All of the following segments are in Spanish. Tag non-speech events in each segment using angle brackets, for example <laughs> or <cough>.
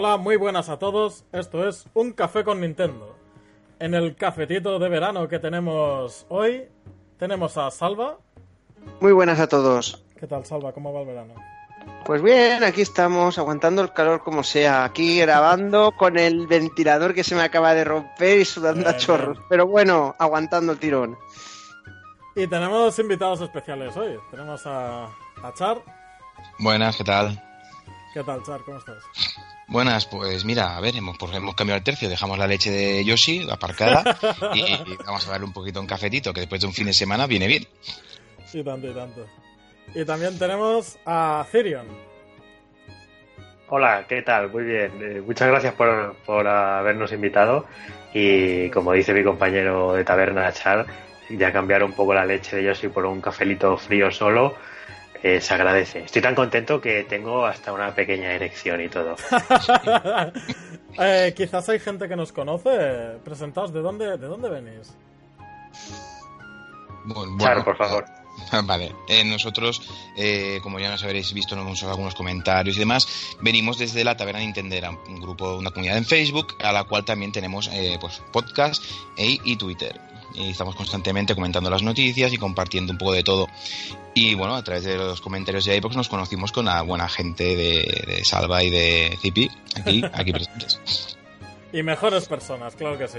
Hola, muy buenas a todos. Esto es Un Café con Nintendo. En el cafetito de verano que tenemos hoy, tenemos a Salva. Muy buenas a todos. ¿Qué tal, Salva? ¿Cómo va el verano? Pues bien, aquí estamos aguantando el calor como sea, aquí grabando con el ventilador que se me acaba de romper y sudando a chorros. bien. Pero bueno, aguantando el tirón. Y tenemos invitados especiales hoy. Tenemos a, a Char. Buenas, ¿qué tal? ¿Qué tal, Char? ¿Cómo estás? Buenas, pues mira, a ver, hemos, pues hemos cambiado el tercio, dejamos la leche de Yoshi aparcada y, vamos a darle un poquito un cafetito, que después de un fin de semana viene bien. Y tanto, y tanto. Y también tenemos a Therion. Hola, ¿qué tal? Muy bien. Eh, muchas gracias por, por habernos invitado y como dice mi compañero de taberna, Char, ya cambiar un poco la leche de Yoshi por un cafelito frío solo eh, se agradece. Estoy tan contento que tengo hasta una pequeña erección y todo. <laughs> Eh, quizás hay gente que nos conoce. Presentaos, ¿de dónde, de dónde venís? Bueno, Char, bueno, por favor. Vale, eh, nosotros, eh, como ya nos habréis visto, hecho algunos comentarios y demás, venimos desde la Taberna Nintendera, un grupo, una comunidad en Facebook, a la cual también tenemos eh, pues podcast e- y Twitter. Y estamos constantemente comentando las noticias y compartiendo un poco de todo. Y bueno, a través de los comentarios de iVoox nos conocimos con la buena gente de, de Salva y de Zipi, aquí, <laughs> aquí presentes. Y mejores personas, claro que sí.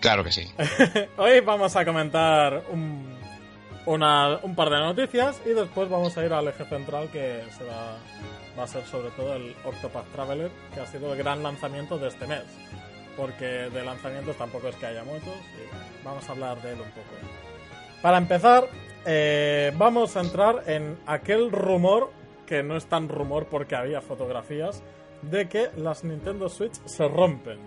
Claro que sí. <laughs> Hoy vamos a comentar un, una- un par de noticias y después vamos a ir al eje central que se va, va a ser sobre todo el Octopath Traveler, que ha sido el gran lanzamiento de este mes. Porque de lanzamientos tampoco es que haya muchos y vamos a hablar de él un poco. Para empezar, eh, vamos a entrar en aquel rumor, que no es tan rumor porque había fotografías, de que las Nintendo Switch se rompen.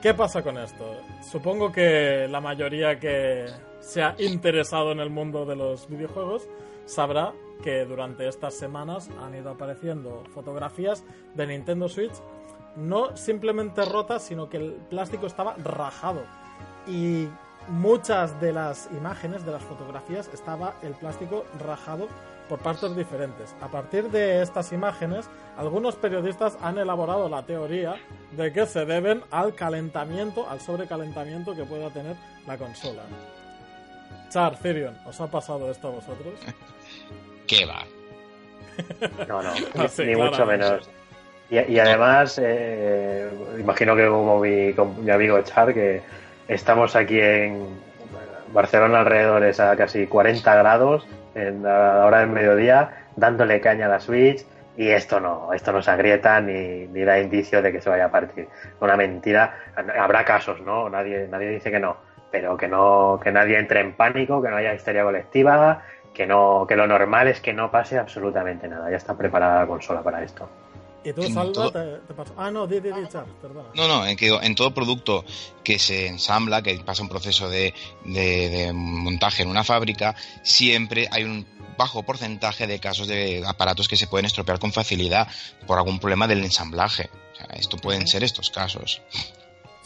¿Qué pasa con esto? Supongo que la mayoría que se ha interesado en el mundo de los videojuegos sabrá que durante estas semanas han ido apareciendo fotografías de Nintendo Switch no simplemente rotas, sino que el plástico estaba rajado. Y muchas de las imágenes, de las fotografías, estaba el plástico rajado por partes diferentes. A partir de estas imágenes, algunos periodistas han elaborado la teoría de que se deben al calentamiento, al sobrecalentamiento que pueda tener la consola. Char, Therion, ¿os ha pasado esto a vosotros? <laughs> ¿Qué va? No, no, <laughs> Ah, sí, ni mucho menos. Y, y además, eh, imagino que como mi, como mi amigo Char, que estamos aquí en Barcelona alrededores a casi 40 grados en la hora del mediodía, dándole caña a la Switch y esto no, esto no se agrieta ni, ni da indicio de que se vaya a partir. Una mentira. Habrá casos, ¿no? Nadie, nadie dice que no, pero que no, que nadie entre en pánico, que no haya histeria colectiva, que no, que lo normal es que no pase absolutamente nada. Ya está preparada la consola para esto. ¿Y tú, En Salva, todo- te, te pasó? Ah, no, di, di, di, Char, perdona. No, no, en, que, en todo producto que se ensambla, que pasa un proceso de, de- de montaje en una fábrica, siempre hay un bajo porcentaje de casos de aparatos que se pueden estropear con facilidad por algún problema del ensamblaje. O sea, esto pueden ser estos casos.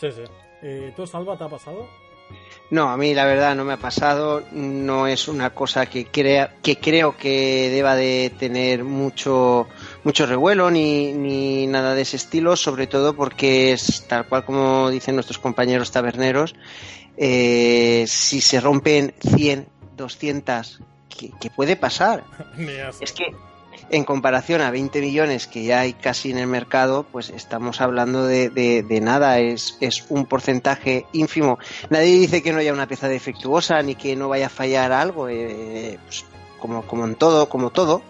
Sí, sí. ¿Y tú, Salva, te ha pasado? No, a mí la verdad no me ha pasado, no es una cosa que crea, que creo que deba de tener mucho mucho revuelo ni, ni nada de ese estilo, sobre todo porque es tal cual como dicen nuestros compañeros taberneros, eh, si se rompen 100, 200, ¿qué, qué puede pasar? <laughs> Es que en comparación a 20 millones que ya hay casi en el mercado, pues estamos hablando de, de- de nada, es, es un porcentaje ínfimo. Nadie dice que no haya una pieza defectuosa ni que no vaya a fallar algo, eh, pues como, como en todo, como todo,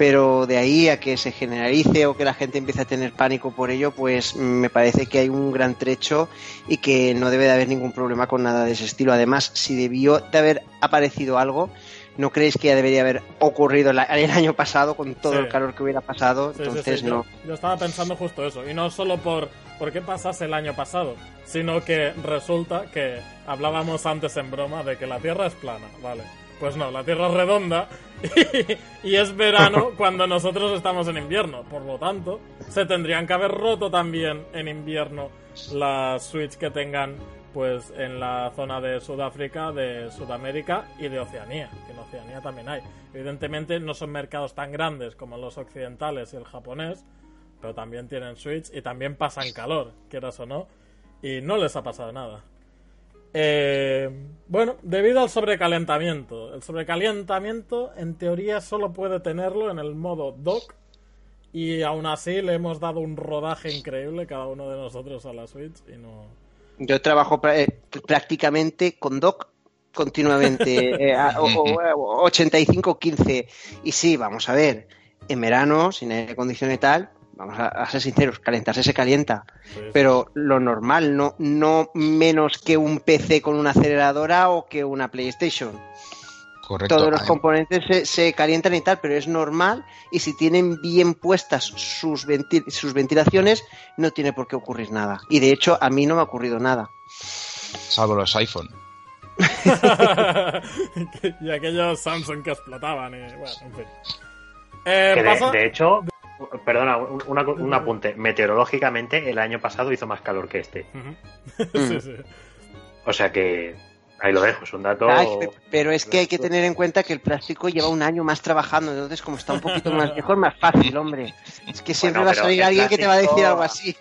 pero de ahí a que se generalice o que la gente empiece a tener pánico por ello, pues me parece que hay un gran trecho y que no debe de haber ningún problema con nada de ese estilo. Además, si debió de haber aparecido algo, ¿no creéis que ya debería haber ocurrido el año pasado con todo el calor que hubiera pasado? Entonces no. Yo, estaba pensando justo eso, y no solo por, por qué pasase el año pasado, sino que resulta que hablábamos antes en broma de que la Tierra es plana, ¿vale? Pues no, la Tierra es redonda <laughs> y, es verano <laughs> cuando nosotros estamos en invierno. Por lo tanto, se tendrían que haber roto también en invierno las Switch que tengan pues en la zona de Sudáfrica, de Sudamérica y de Oceanía, que en Oceanía también hay. Evidentemente no son mercados tan grandes como los occidentales y el japonés, pero también tienen Switch y también pasan calor, quieras o no, y no les ha pasado nada. Eh, bueno, debido al sobrecalentamiento. El sobrecalentamiento, en teoría, solo puede tenerlo en el modo dock. Y aún así le hemos dado un rodaje increíble cada uno de nosotros a la Switch y no, yo trabajo eh, prácticamente con doc continuamente, 85-15. <laughs> Eh, y sí, vamos a ver, en verano, sin aire acondicionado y tal, vamos a, ser sinceros, calentarse se calienta. Pero lo normal, no, no menos que un PC con una aceleradora o que una PlayStation. Todos los componentes se, calientan y tal, pero es normal y si tienen bien puestas sus, sus ventilaciones no tiene por qué ocurrir nada. Y de hecho a mí no me ha ocurrido nada. Salvo los iPhone. <laughs> y aquellos Samsung que explotaban. Y, bueno, en fin. Eh, de, hecho, perdona, un, apunte. Meteorológicamente el año pasado hizo más calor que este. <laughs> sí, sí. O sea que Ahí lo dejo, es un dato. pero es que hay que tener en cuenta que el plástico lleva un año más trabajando, entonces como está un poquito más viejo es más fácil, hombre. Es que siempre va a salir alguien que te va a decir algo así.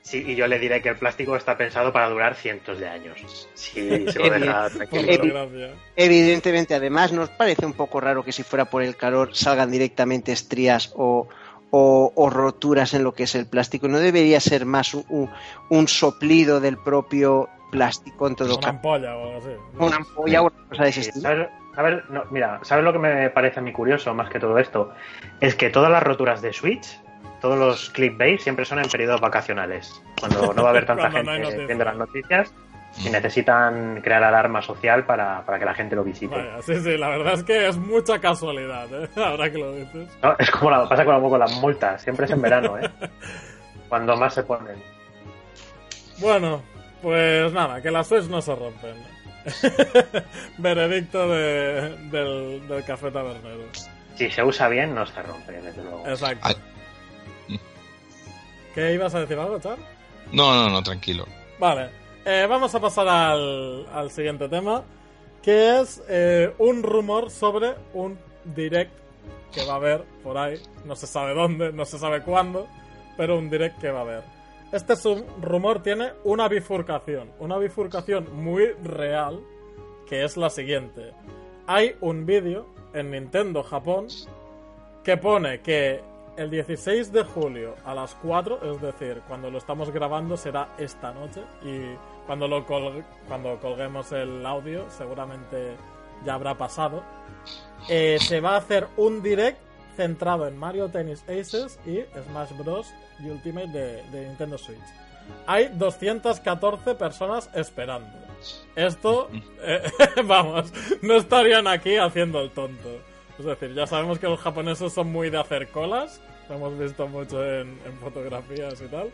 Sí, y yo le diré que el plástico está pensado para durar cientos de años. Sí, <laughs> se lo deja tranquilo. Evidentemente, además, ¿nos parece un poco raro que si fuera por el calor salgan directamente estrías o, o, roturas en lo que es el plástico? ¿No debería ser más un soplido del propio plástico en todo Una ampolla o algo así. Una ampolla o una cosa de ese estilo. mira, ¿sabes lo que me parece a mí curioso más que todo esto? Es que todas las roturas de Switch, todos los clickbait siempre son en periodos vacacionales, cuando no va a haber tanta <laughs> gente viendo las noticias y necesitan crear alarma social para, que la gente lo visite. sí, sí, la verdad es que es mucha casualidad, ¿eh? <laughs> ahora que lo dices. es como la, pasa con, con las multas, siempre es en verano, ¿eh? <laughs> cuando más se ponen. Bueno, pues nada, que las Switch no se rompen. <laughs> Veredicto de, del, café tabernero. Si se usa bien, no se rompe, desde luego. Exacto. ¿Qué ibas a decir algo, Char? No, no, no, tranquilo. Vale, eh, vamos a pasar al, al, siguiente tema, que es eh, un rumor sobre un direct que va a haber por ahí, no se sabe dónde, no se sabe cuándo, pero un direct que va a haber. Este rumor tiene una bifurcación, una bifurcación muy real, que es la siguiente. Hay un vídeo en Nintendo Japón que pone que el 16 de julio a las 4, es decir, cuando lo estamos grabando será esta noche y cuando lo cuando colguemos el audio seguramente ya habrá pasado. Eh, se va a hacer un direct centrado en Mario Tennis Aces y Smash Bros. Ultimate de, Nintendo Switch. Hay 214 personas esperando. Esto, <laughs> eh, <laughs> vamos, no estarían aquí haciendo el tonto. Es decir, ya sabemos que los japoneses son muy de hacer colas, lo hemos visto mucho en, fotografías y tal.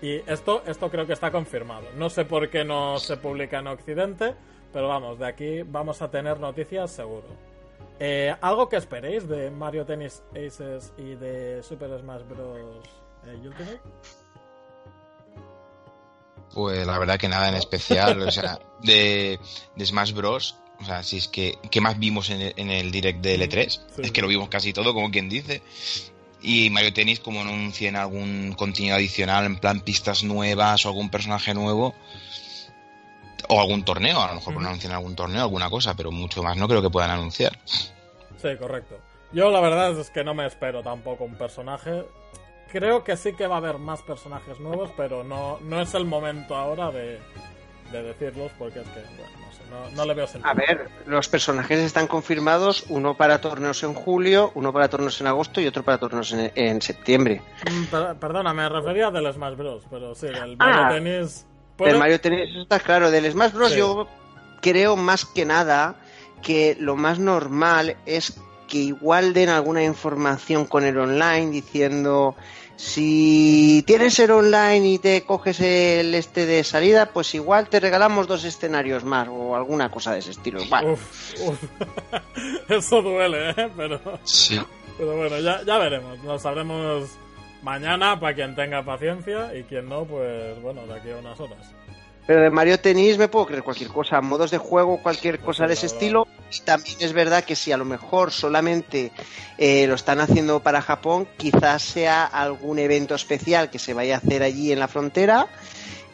Y esto, esto creo que está confirmado. No sé por qué no se publica en Occidente, pero vamos, de aquí vamos a tener noticias seguro. Eh, ¿Algo que esperéis de Mario Tennis Aces y de Super Smash Bros. Eh, pues la verdad que nada en especial, o sea, de, Smash Bros. O sea, si es que, ¿qué más vimos en el, direct de L3? Es que lo vimos casi todo, como quien dice. Y Mario Tennis, como anuncien algún contenido adicional, en plan pistas nuevas o algún personaje nuevo, o algún torneo, a lo mejor no anuncian algún torneo, alguna cosa, pero mucho más no creo que puedan anunciar. Sí, correcto. Yo la verdad es que no me espero tampoco un personaje. Creo que sí que va a haber más personajes nuevos, pero no, no es el momento ahora de, de decirlos porque es que, bueno, no sé, no, no le veo sentido. A ver, los personajes están confirmados, uno para torneos en julio, uno para torneos en agosto y otro para torneos en, en septiembre. Mm, per- perdona, me refería del Smash Bros, pero sí, del Ah. Mario Tennis... ¿puedo? Del Mario Tennis, está claro. Del Smash Bros. Sí. yo creo más que nada que lo más normal es que igual den alguna información con el online diciendo si tienes el online y te coges el este de salida, pues igual te regalamos dos escenarios más o alguna cosa de ese estilo. Uf, uf. <laughs> Eso duele, ¿eh? Pero, Sí. pero bueno, ya, ya veremos. Lo sabremos mañana para quien tenga paciencia y quien no, pues bueno, de aquí a unas horas. Pero de Mario Tennis me puedo creer cualquier cosa, modos de juego, cualquier cosa de ese estilo. Y también es verdad que si a lo mejor solamente eh, lo están haciendo para Japón, quizás sea algún evento especial que se vaya a hacer allí en la frontera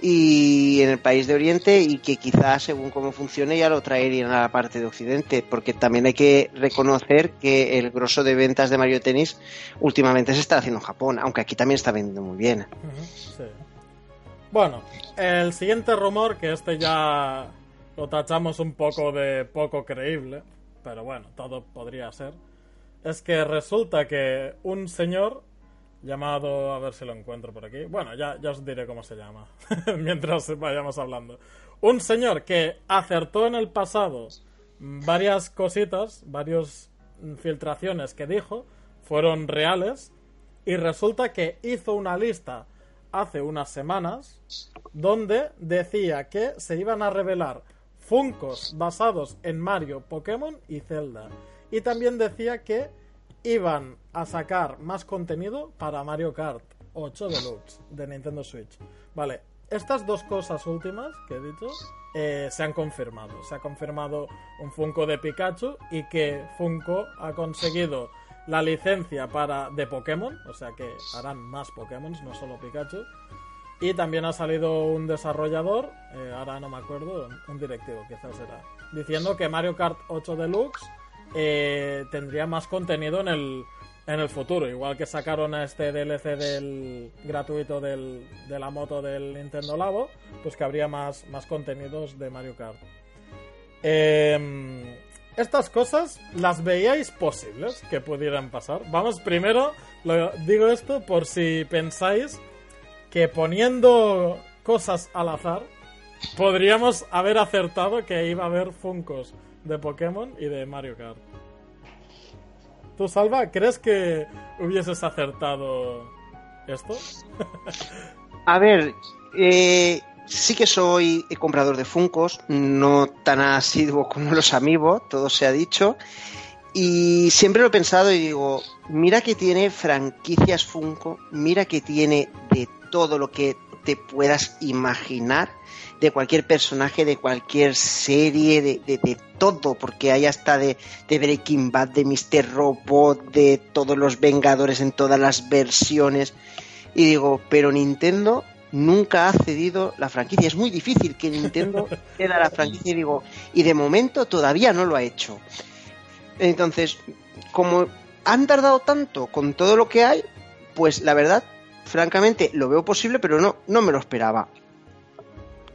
y en el país de Oriente y que quizás según cómo funcione ya lo traerían a la parte de Occidente, porque también hay que reconocer que el grosso de ventas de Mario Tennis últimamente se está haciendo en Japón, aunque aquí también está vendiendo muy bien. Bueno, el siguiente rumor, que este ya lo tachamos un poco de poco creíble, pero bueno, todo podría ser, es que resulta que un señor llamado, a ver si lo encuentro por aquí, bueno, ya, ya os diré cómo se llama, <laughs> mientras vayamos hablando. Un señor que acertó en el pasado varias cositas, varias filtraciones que dijo, fueron reales, y resulta que hizo una lista hace unas semanas donde decía que se iban a revelar Funcos basados en Mario, Pokémon y Zelda. Y también decía que iban a sacar más contenido para Mario Kart 8 Deluxe de Nintendo Switch. Vale, estas dos cosas últimas que he dicho eh, se han confirmado. Se ha confirmado un Funko de Pikachu y que Funko ha conseguido la licencia para de Pokémon, o sea que harán más Pokémon, no solo Pikachu. Y también ha salido un desarrollador, eh, ahora no me acuerdo, un directivo quizás era, diciendo que Mario Kart 8 Deluxe eh, tendría más contenido en el, en el futuro. Igual que sacaron a este DLC del gratuito del, de la moto del Nintendo Labo, pues que habría más, más contenidos de Mario Kart. Eh, estas cosas las veíais posibles que pudieran pasar. Vamos, primero digo esto por si pensáis que poniendo cosas al azar podríamos haber acertado que iba a haber Funcos de Pokémon y de Mario Kart. ¿Tú, Salva, crees que hubieses acertado esto? <laughs> A ver, eh, sí que soy comprador de Funcos, no tan asiduo como los amigos, todo se ha dicho. Y siempre lo he pensado y digo, mira que tiene franquicias Funko, mira que tiene de todo lo que te puedas imaginar, de cualquier personaje, de cualquier serie, de, de, de todo, porque hay hasta de, de, Breaking Bad, de Mr. Robot, de todos los Vengadores en todas las versiones. Y digo, pero Nintendo nunca ha cedido la franquicia. Es muy difícil que Nintendo <laughs> ceda la franquicia y digo, y de momento todavía no lo ha hecho. Entonces, como han tardado tanto con todo lo que hay, pues la verdad, francamente, lo veo posible, pero no, no me lo esperaba.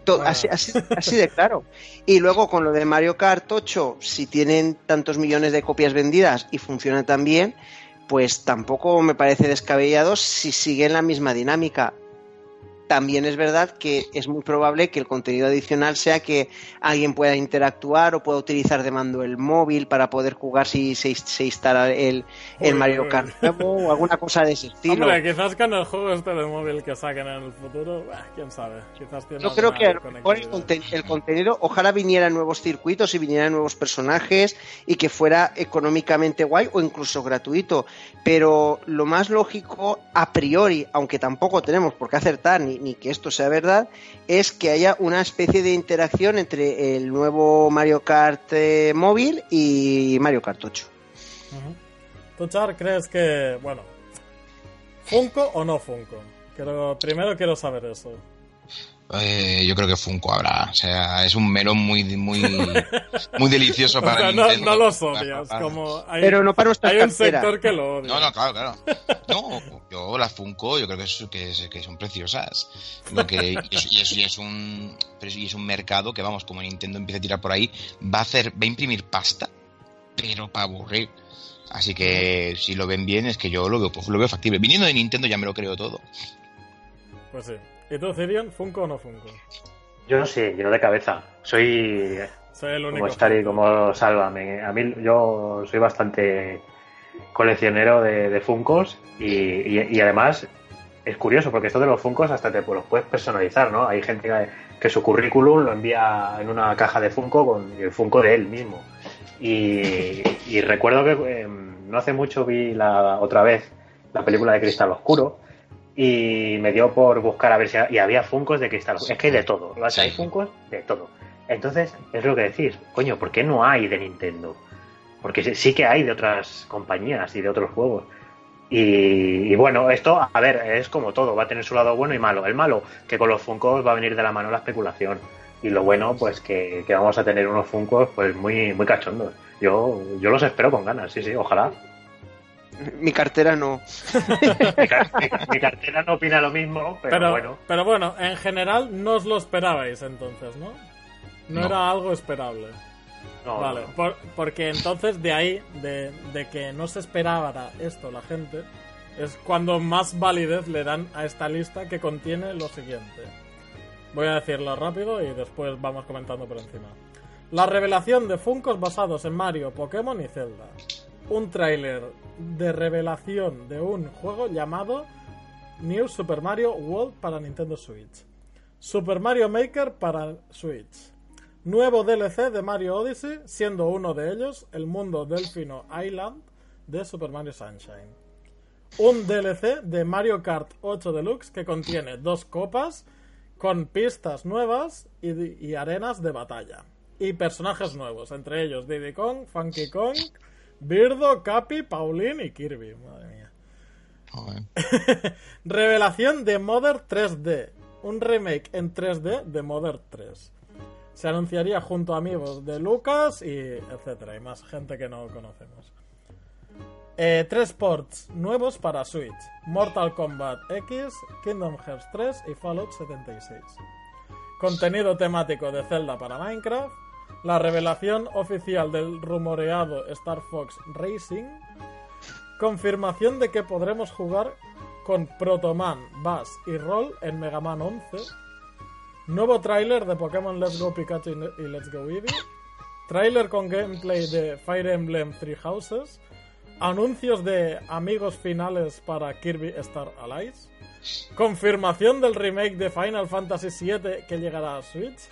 Todo, así, así, así, de claro. Y luego con lo de Mario Kart 8, si tienen tantos millones de copias vendidas y funciona tan bien, pues tampoco me parece descabellado si siguen la misma dinámica. También es verdad que es muy probable que el contenido adicional sea que alguien pueda interactuar o pueda utilizar de mando el móvil para poder jugar si se, se instala el, el Uy, Mario. Kart o alguna cosa de ese estilo. Hombre, quizás con el juego este de móvil que saquen en el futuro, bah, quién sabe. Quizás tiene Yo creo que el, conten- el contenido, ojalá vinieran nuevos circuitos y vinieran nuevos personajes y que fuera económicamente guay o incluso gratuito. Pero lo más lógico, a priori, aunque tampoco tenemos por qué acertar ni, ni que esto sea verdad, es que haya una especie de interacción entre el nuevo Mario Kart eh, móvil y Mario Kart 8. Ujú. ¿Tú, Char, crees que, bueno, Funko o no Funko? Quiero, primero quiero saber eso. Eh, yo creo que Funko habrá. O sea, es un melón muy, muy, <laughs> muy delicioso O para sea, no, Nintendo. no los odias, como hay, Pero no para hay un sector que lo odia. No, no, claro, claro. <laughs> No, yo las Funko, yo creo que, es- que, es- que son preciosas. Lo que, y, es, y es- y es un, pero es- y es un mercado que, vamos, como Nintendo empieza a tirar por ahí, va a hacer, va a imprimir pasta, pero para aburrir. Así que si lo ven bien, es que yo lo veo, pues, lo veo factible. Viniendo de Nintendo ya me lo creo todo. Pues sí. ¿Y tú, Cirion, Funko o no Funko? Yo sí, yo de cabeza. Soy Soy el único. como estar y como salva. Me- a mí yo soy bastante coleccionero de, de Funcos y, y- y además es curioso porque esto de los Funcos hasta te los puedes personalizar, ¿no? Hay gente que, que su currículum lo envía en una caja de Funko con el Funko de él mismo. Y, y recuerdo que eh, no hace mucho vi la otra vez la película de Cristal Oscuro y me dio por buscar a ver si y había Funcos de Cristal. Es que hay de todo, o sea, hay. Funcos de todo. Entonces, es lo que decís, coño, ¿por qué no hay de Nintendo? Porque sí- sí que hay de otras compañías y de otros juegos. Y, y bueno, esto, a ver, es como todo, va a tener su lado bueno y malo. El malo, que con los Funkos va a venir de la mano la especulación. Y lo bueno, pues que, que vamos a tener unos Funkos pues muy, muy cachondos. Yo, yo los espero con ganas, sí, sí, ojalá. Mi cartera no. Mi, car- mi- mi cartera no opina lo mismo, pero, Pero, bueno. pero bueno, en general no os lo esperabais entonces, ¿no? No, No. era algo esperable. No, vale, no. por- porque entonces de ahí, de, de que no se esperaba esto la gente, es cuando más validez le dan a esta lista que contiene lo siguiente. Voy a decirlo rápido y después vamos comentando por encima. La revelación de Funkos basados en Mario, Pokémon y Zelda. Un tráiler de revelación de un juego llamado New Super Mario World para Nintendo Switch. Super Mario Maker para Switch. Nuevo DLC de Mario Odyssey, siendo uno de ellos el mundo Delfino Island de Super Mario Sunshine. Un DLC de Mario Kart 8 Deluxe que contiene dos copas con pistas nuevas y, y arenas de batalla. Y personajes nuevos, entre ellos Diddy Kong, Funky Kong, Birdo, Cappy, Pauline y Kirby. Madre mía. <laughs> Revelación de Mother 3D. Un remake en 3D de Mother 3. Se anunciaría junto a amigos de Lucas y etcétera. Y más gente que no conocemos. Eh, tres ports nuevos para Switch. Mortal Kombat X, Kingdom Hearts 3 y Fallout 76. Contenido temático de Zelda para Minecraft. La revelación oficial del rumoreado Star Fox Racing. Confirmación de que podremos jugar con Protoman, Bass y Roll en Mega Man 11. Nuevo tráiler de Pokémon Let's Go Pikachu y Let's Go Eevee. Tráiler con gameplay de Fire Emblem Three Houses. Anuncios de amigos finales para Kirby Star Allies. Confirmación del remake de Final Fantasy VII que llegará a Switch.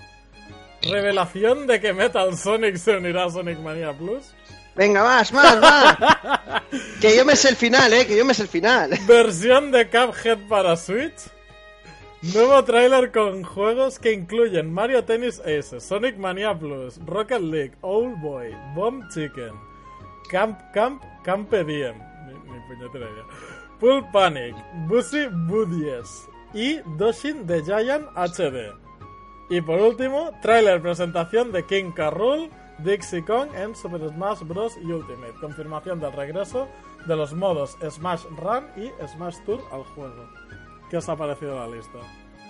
Revelación de que Metal Sonic se unirá a Sonic Mania Plus. Venga, más, más, más. <laughs> que yo me sé el final, eh, que yo me sé el final. Versión de Cuphead para Switch. Nuevo tráiler con juegos que incluyen Mario Tennis Aces, Sonic Mania Plus, Rocket League, Old Boy, Bomb Chicken, Camp Camp Campe Diem, ni, ni puñetera idea, Pool Panic, Busy Buddies y Doshin the Giant HD. Y por último, tráiler presentación de King K. Rool, Dixie Kong en Super Smash Bros. Ultimate. Confirmación del regreso de los modos Smash Run y Smash Tour al juego. ¿Qué os ha parecido la lista?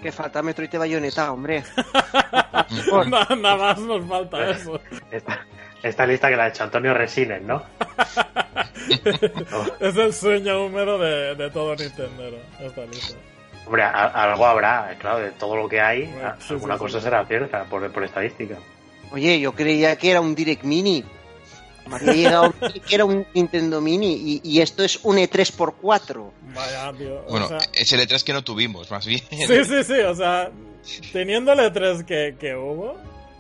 Que falta Metroid y Bayonetta, hombre. <laughs> Na- Nada más nos falta eso. Esta, esta lista que la ha hecho Antonio Resines, ¿no? <laughs> Es el sueño húmedo de, de todo Nintendero, esta lista. Hombre, a- algo habrá, claro, de todo lo que hay, Bueno, a- sí, alguna sí, cosa sí. será cierta por, por estadística. Oye, yo creía que era un Direct Mini. Me había llegado que era un Nintendo Mini y, y esto es un E E3x4. Vaya, tío. o Bueno, sea, es el E3 que no tuvimos, más bien. Sí, sí, sí, o sea, teniendo el E3 que, que hubo,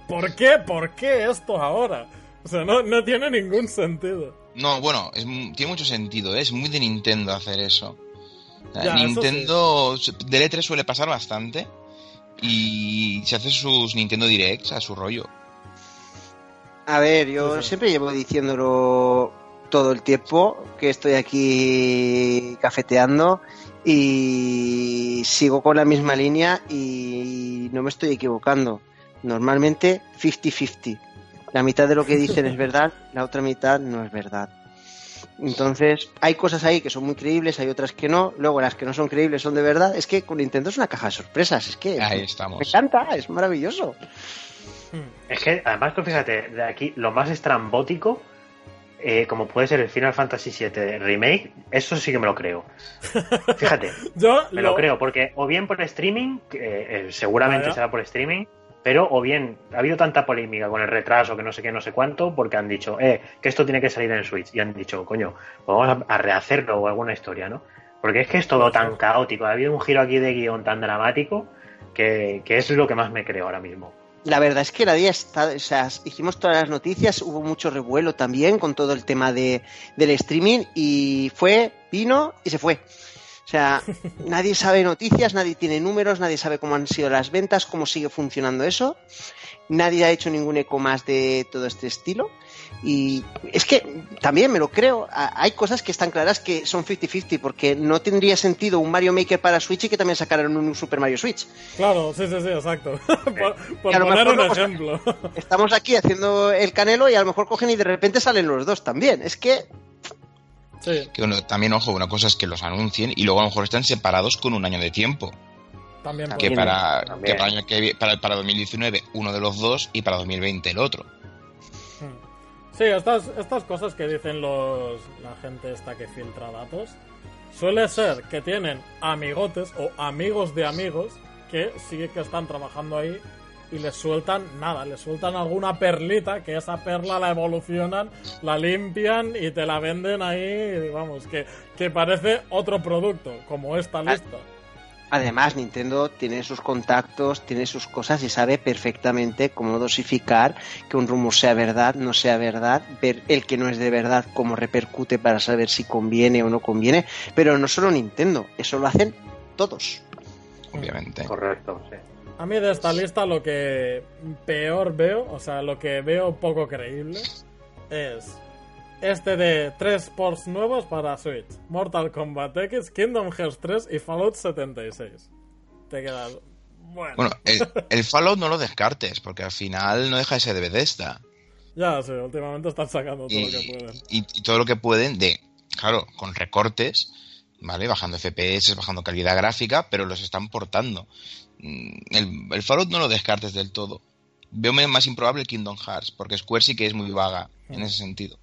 ¿por qué? ¿Por qué esto ahora? O sea, no, no tiene ningún sentido. No, bueno, es, mu- tiene mucho sentido, ¿eh? es muy de Nintendo hacer eso. Ya, Nintendo del E3 suele pasar bastante y se hace sus Nintendo Directs a su rollo. A ver, yo sí. siempre llevo diciéndolo todo el tiempo que estoy aquí cafeteando Y sigo con la misma línea y no me estoy equivocando. Normalmente 50-50. La mitad de lo que dicen es verdad, la otra mitad no es verdad. Entonces, hay cosas ahí que son muy creíbles, hay otras que no. Luego, las que no son creíbles son de verdad. Es que con Nintendo es una caja de sorpresas. Es que Ahí estamos. me encanta, es maravilloso. Es que, además, tú fíjate, de aquí lo más estrambótico, eh, como puede ser el Final Fantasy VII Remake, eso sí que me lo creo. <laughs> Fíjate, Yo me lo creo, porque o bien por streaming, que, eh, seguramente será por streaming, pero o bien ha habido tanta polémica con el retraso, que no sé qué, no sé cuánto, porque han dicho, eh, que esto tiene que salir en Switch. Y han dicho, coño, pues vamos a, rehacerlo o alguna historia, ¿no? Porque es que es todo tan caótico, ha habido un giro aquí de guion tan dramático que, que es lo que más me creo ahora mismo. La verdad es que nadie está, o sea, hicimos todas las noticias, hubo mucho revuelo también con todo el tema de, del streaming y fue, vino y se fue. O sea, nadie sabe noticias, nadie tiene números, nadie sabe cómo han sido las ventas, cómo sigue funcionando eso. Nadie ha hecho ningún eco más de todo este estilo. Y es que también me lo creo, hay cosas que están claras que son 50-50, porque no tendría sentido un Mario Maker para Switch y que también sacaran un Super Mario Switch. Claro, sí, sí, sí, exacto. <laughs> por por a lo poner mejor un ejemplo. Estamos aquí haciendo el canelo y a lo mejor cogen y de repente salen los dos también. Es que sí, Que bueno, también, ojo, una cosa es que los anuncien y luego a lo mejor están separados con un año de tiempo. también Que para, También. que para, el año que para, para 2019 uno de los dos y para 2020 el otro. Sí, estas, estas cosas que dicen los la gente esta que filtra datos, suele ser que tienen amigotes o amigos de amigos que sí que están trabajando ahí y les sueltan nada, les sueltan alguna perlita que esa perla la evolucionan, la limpian y te la venden ahí, vamos, que, que parece otro producto, como esta lista. además Nintendo tiene sus contactos, tiene sus cosas y sabe perfectamente cómo dosificar que un rumor sea verdad, no sea verdad, ver el que no es de verdad, cómo repercute para saber si conviene o no conviene. Pero no solo Nintendo, eso lo hacen todos. Obviamente. Correcto, sí. A mí de esta lista lo que peor veo, o sea, lo que veo poco creíble, es este de tres ports nuevos para Switch. Mortal Kombat X, Kingdom Hearts 3 y Fallout 76. Te quedas... Bueno, Bueno, el, <laughs> el Fallout no lo descartes, porque al final no deja de ser de Bethesda. ya sí, últimamente están sacando todo lo que pueden. y- y todo lo que pueden de, claro, con recortes, ¿vale? Bajando FPS, bajando calidad gráfica, pero los están portando. Mm, El, el Fallout no lo descartes del todo. Veo más improbable Kingdom Hearts, porque Square sí que es muy vaga en ese sentido.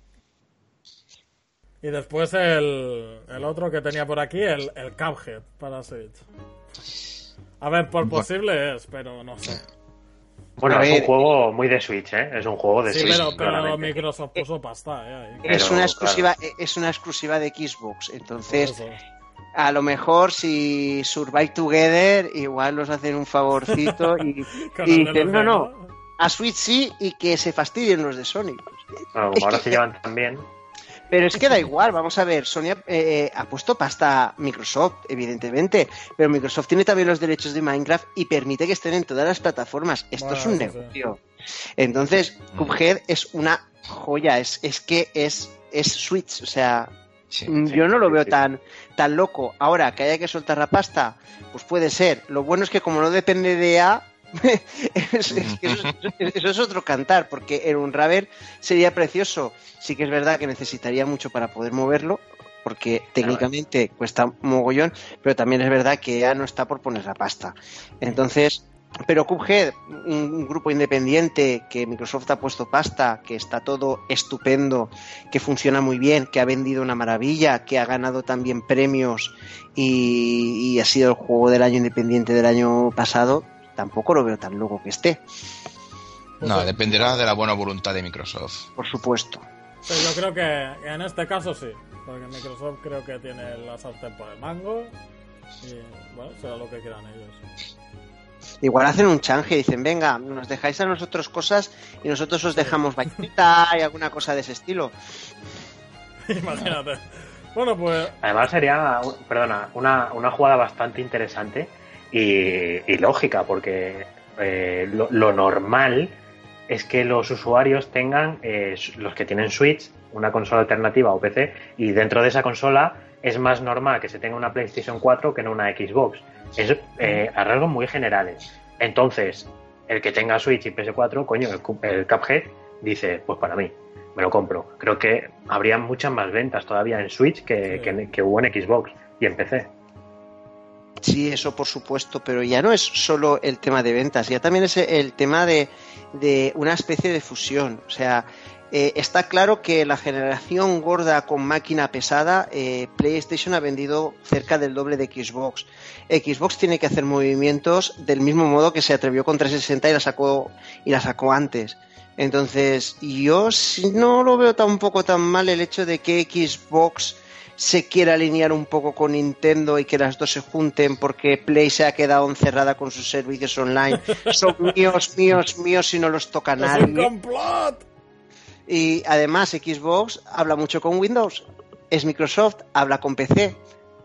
Y después el, el otro que tenía por aquí, el, el Cuphead para Switch. A ver, por Bueno. posible es, pero no sé. Bueno, es un juego muy de Switch, ¿eh? Es un juego de Sí, Switch. pero, pero. Microsoft puso pasta, eh, es una exclusiva, es una exclusiva de Xbox. Entonces. A lo mejor si Survive Together, igual nos hacen un favorcito y, <laughs> dicen, no, no, a Switch sí y que se fastidien los de Sony. Bueno, ahora que- se llevan tan bien. Pero es que da igual, vamos a ver, Sony ha, eh, ha puesto pasta a Microsoft, evidentemente, pero Microsoft tiene también los derechos de Minecraft y permite que estén en todas las plataformas. Esto Bueno, es un sí. negocio. Entonces, Mm. Cuphead es una joya, es, es que es, es Switch, o sea, Sí. Sí, Yo no lo sí, veo sí. tan, tan loco. Ahora, que haya que soltar la pasta, pues puede ser. Lo bueno es que como no depende de A, <laughs> es- es que eso, es- eso es otro cantar, porque en un Raver sería precioso. Sí que es verdad que necesitaría mucho para poder moverlo, porque técnicamente cuesta mogollón, pero también es verdad que A no está por poner la pasta. Entonces, pero Cuphead, un, un grupo independiente que Microsoft ha puesto pasta, que está todo estupendo, que funciona muy bien, que ha vendido una maravilla, que ha ganado también premios y, y ha sido el juego del año independiente del año pasado, tampoco lo veo tan loco que esté, No, dependerá de la buena voluntad de Microsoft. por supuesto. Sí, yo creo que en este caso sí, porque Microsoft creo que tiene la sartén por el mango y bueno, será lo que quieran ellos. Igual hacen un change y dicen, venga, nos dejáis a nosotros cosas y nosotros os dejamos <laughs> vaquita y alguna cosa de ese estilo. Imagínate. Bueno, pues Además sería, perdona, una, una jugada bastante interesante y, y lógica, porque eh, lo, lo normal es que los usuarios tengan, eh, los que tienen Switch, una consola alternativa o PC, y dentro de esa consola es más normal que se tenga una PlayStation 4 que no una Xbox. Es eh, a rasgos muy generales. Entonces, el que tenga Switch y PS4, coño, el, el Cuphead dice, pues para mí, me lo compro. Creo que habría muchas más ventas todavía en Switch que, Sí. que, que hubo en Xbox y en PC. Sí, eso por supuesto, pero ya no es solo el tema de ventas, ya también es el tema de, de una especie de fusión. O sea, eh, está claro que la generación gorda con máquina pesada, eh, PlayStation ha vendido cerca del doble de Xbox. Xbox tiene que hacer movimientos del mismo modo que se atrevió con 360 y la sacó y la sacó antes. Entonces, yo no lo veo tampoco tan mal el hecho de que Xbox se quiera alinear un poco con Nintendo y que las dos se junten porque Play se ha quedado encerrada con sus servicios online. <laughs> Son míos, míos, míos y no los toca ¡Es un nadie. complot! Y además Xbox habla mucho con Windows. Es Microsoft, habla con PC.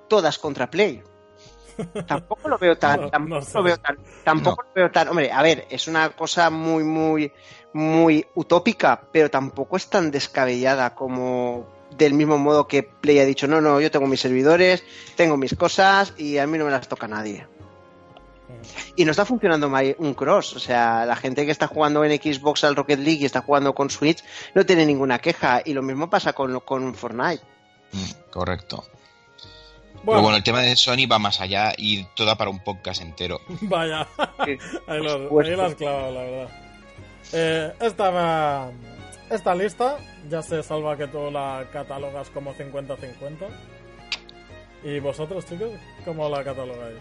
Todas contra Play. Tampoco lo veo tan, <laughs> No, tampoco no lo veo tan, tampoco lo veo tan, hombre, a ver, es una cosa muy, muy, muy utópica, pero tampoco es tan descabellada como del mismo modo que Play ha dicho, no, no, yo tengo mis servidores, tengo mis cosas y a mí no me las toca nadie. Y no está funcionando mal un cross, o sea, la gente que está jugando en Xbox al Rocket League y está jugando con Switch no tiene ninguna queja y lo mismo pasa con, con Fortnite. Mm, correcto. Pero Bueno, el tema de Sony va más allá y toda para un podcast entero. <laughs> vaya. <laughs> Ahí, lo, ahí lo has clavado, la verdad. Eh, esta, va- esta lista ya se salva que tú la catalogas como 50-50. ¿Y vosotros, chicos, cómo la catalogáis?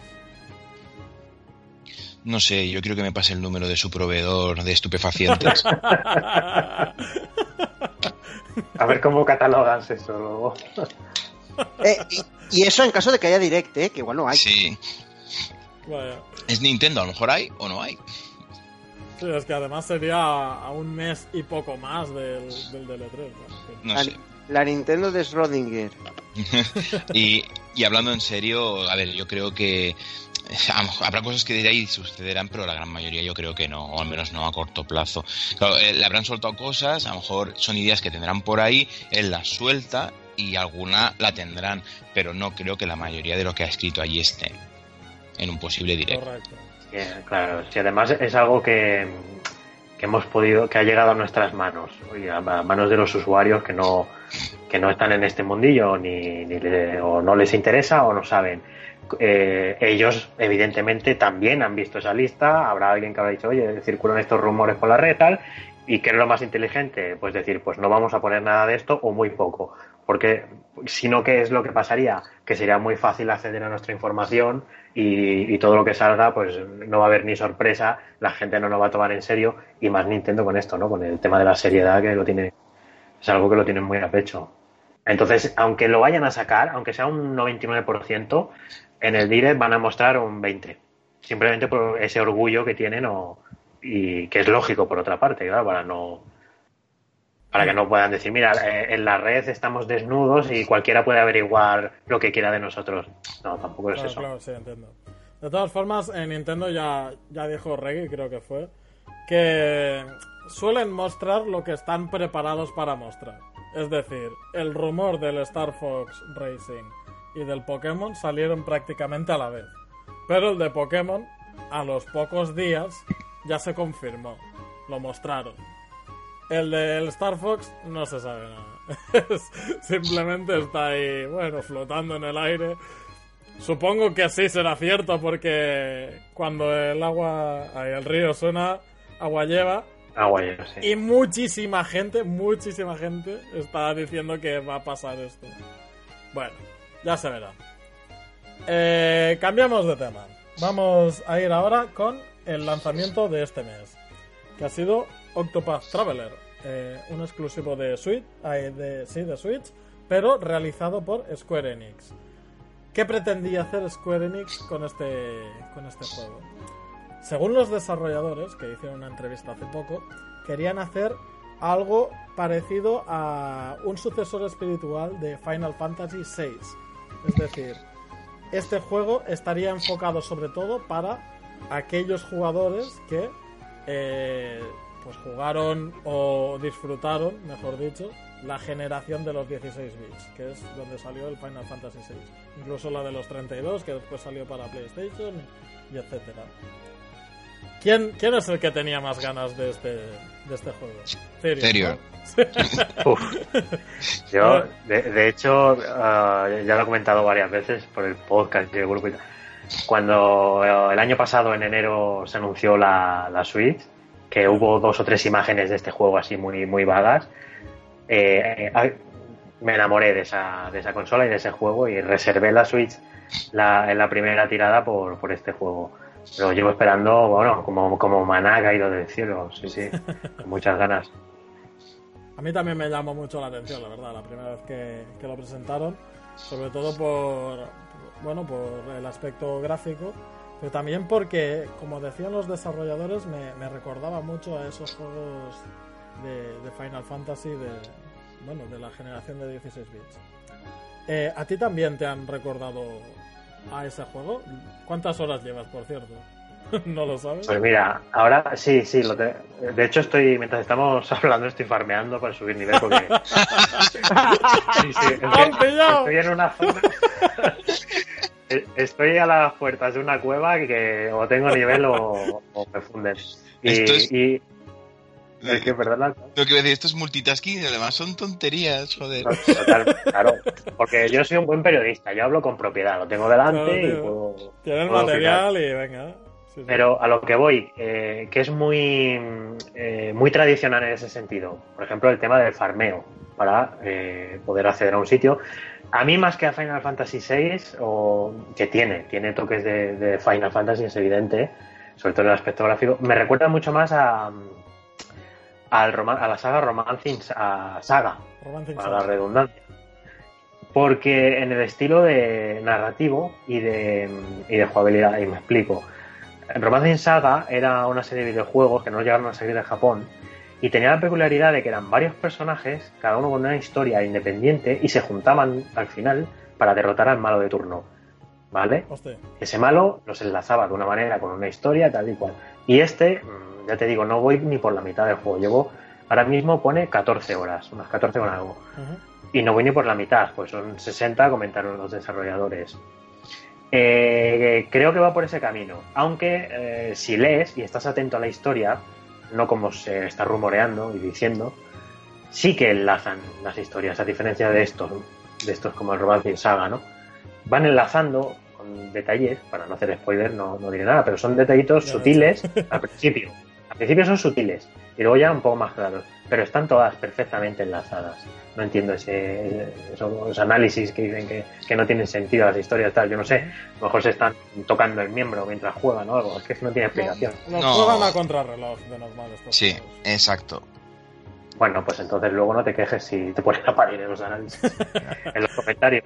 No sé, yo creo que me pase el número de su proveedor de estupefacientes. A ver cómo catalogas eso luego. Eh, y, y eso en caso de que haya direct, ¿eh? que igual no hay. Sí. Vaya. Es Nintendo, a lo mejor hay o no hay. Sí, es que además sería a un mes y poco más del, del DL3. ¿no? No La, sé. la Nintendo de Schrödinger. <laughs> Y, y hablando en serio, a ver, yo creo que habrá cosas que dirá y sucederán, pero la gran mayoría yo creo que no, o al menos no a corto plazo. Claro, eh, le habrán soltado cosas, a lo mejor son ideas que tendrán por ahí, él las suelta y alguna la tendrán, pero no creo que la mayoría de lo que ha escrito allí esté en un posible directo. Correcto. Sí, claro, si además es algo que, que hemos podido, que ha llegado a nuestras manos, y a, a manos de los usuarios que no, que no están en este mundillo ni, ni le- o no les interesa o no saben. Eh, ellos, evidentemente, también han visto esa lista. Habrá alguien que habrá dicho, oye, circulan estos rumores por la red, tal. ¿Y qué es lo más inteligente? Pues decir, pues no vamos a poner nada de esto o muy poco. Porque si no, ¿qué es lo que pasaría? Que sería muy fácil acceder a nuestra información y, y todo lo que salga, pues no va a haber ni sorpresa, la gente no nos va a tomar en serio y más Nintendo con esto, ¿no? Con el tema de la seriedad que lo tiene, es algo que lo tienen muy a pecho. Entonces, aunque lo vayan a sacar, aunque sea un 99%, en el direct van a mostrar un 20%. Simplemente por ese orgullo que tienen o, y que es lógico por otra parte, claro, para no para que no puedan decir, mira, eh, en la red estamos desnudos y cualquiera puede averiguar lo que quiera de nosotros. No, tampoco es Claro, eso. claro, sí, entiendo. De todas formas, en Nintendo ya, ya dijo Reggie, creo que fue, que suelen mostrar lo que están preparados para mostrar. Es decir, el rumor del Star Fox Racing y del Pokémon salieron prácticamente a la vez. Pero el de Pokémon, a los pocos días, ya se confirmó. Lo mostraron. El del Star Fox no se sabe nada. <laughs> Simplemente está ahí, bueno, flotando en el aire. Supongo que sí será cierto porque cuando el agua, el río suena, agua lleva. Ah, guay, sí. Y muchísima gente, muchísima gente está diciendo que va a pasar esto. Bueno, ya se verá. Eh, cambiamos de tema. Vamos a ir ahora con el lanzamiento de este mes, que ha sido Octopath Traveler, eh, un exclusivo de Switch, sí, de Switch, pero realizado por Square Enix. ¿Qué pretendía hacer Square Enix con este, con este juego? Según los desarrolladores, que hicieron una entrevista hace poco, querían hacer algo parecido a un sucesor espiritual de Final Fantasy VI. Es decir, este juego estaría enfocado sobre todo para aquellos jugadores que eh, pues jugaron o disfrutaron, mejor dicho, la generación de los 16 bits, que es donde salió el Final Fantasy VI. Incluso la de los 32, que después salió para PlayStation, y etcétera. ¿Quién, ¿Quién es el que tenía más ganas de este, de este juego? Serio. <laughs> Uf. Yo, de, de hecho, ah, ya lo he comentado varias veces por el podcast y el grupo y tal. Cuando eh, el año pasado, en enero, se anunció la, la Switch, que hubo dos o tres imágenes de este juego así muy, muy vagas, eh, eh, me enamoré de esa, de esa consola y de ese juego y reservé la Switch la, en la primera tirada por, por este juego. Lo llevo esperando, bueno, como, como maná caído del cielo, sí, sí, <laughs> con muchas ganas. A mí también me llamó mucho la atención, la verdad, la primera vez que, que lo presentaron, sobre todo por, bueno, por el aspecto gráfico, pero también porque, como decían los desarrolladores, me, me recordaba mucho a esos juegos de, de, Final Fantasy de, bueno, de la generación de 16 bits. Eh, ¿A ti también te han recordado a ese juego? ¿Cuántas horas llevas, por cierto? <laughs> ¿No lo sabes? Pues mira, ahora sí, sí. Lo te... De hecho, estoy mientras estamos <laughs> hablando, estoy farmeando para subir nivel porque. <laughs> sí, sí, es que estoy en una zona. estoy a las puertas de una cueva que o tengo nivel o, o me funden. Y, es... y... Es que, perdona. Lo que decir, esto es multitasking y además son tonterías, joder. Total, claro, porque yo soy un buen periodista, yo hablo con propiedad, lo tengo delante Claro, y puedo. Tienes puedo material y venga. Sí, sí. Pero a lo que voy, eh, que es muy, eh, muy tradicional en ese sentido. Por ejemplo, el tema del farmeo para eh, poder acceder a un sitio. A mí más que a Final Fantasy VI, o que tiene, tiene toques de, de Final Fantasy, es evidente, sobre todo en el aspecto gráfico, me recuerda mucho más a, al roman- a la saga Romancing a Saga, Romancing para la redundancia. Porque en el estilo de narrativo y de, y de jugabilidad, y me explico. Romancing Saga era una serie de videojuegos que no llegaron a salir de Japón y tenía la peculiaridad de que eran varios personajes, cada uno con una historia independiente y se juntaban al final para derrotar al malo de turno. ¿Vale? Hostia. Ese malo los enlazaba de una manera con una historia, tal y cual. Y este, mm, ya te digo, no voy ni por la mitad del juego. Llevo, ahora mismo pone 14 horas, unas 14 con algo. Y no voy ni por la mitad, pues son 60, comentaron los desarrolladores. Eh, creo que va por ese camino. Aunque eh, si lees y estás atento a la historia, no como se está rumoreando y diciendo, sí que enlazan las historias, a diferencia de estos, de estos como el Romancing Saga, ¿no? Van enlazando con detalles, para no hacer spoiler, no, no diré nada, pero son detallitos sutiles al principio. Al principio son sutiles y luego ya un poco más claros, pero están todas perfectamente enlazadas. No entiendo ese, esos análisis que dicen que, que no tienen sentido las historias, tal. Yo no sé, a lo mejor se están tocando el miembro mientras juegan o algo, es que no tiene explicación. Los No. juegan a contrarreloj de normal estos Sí, juegos. exacto. Bueno, pues entonces luego no te quejes si te pones a parir en los análisis, <laughs> en los comentarios.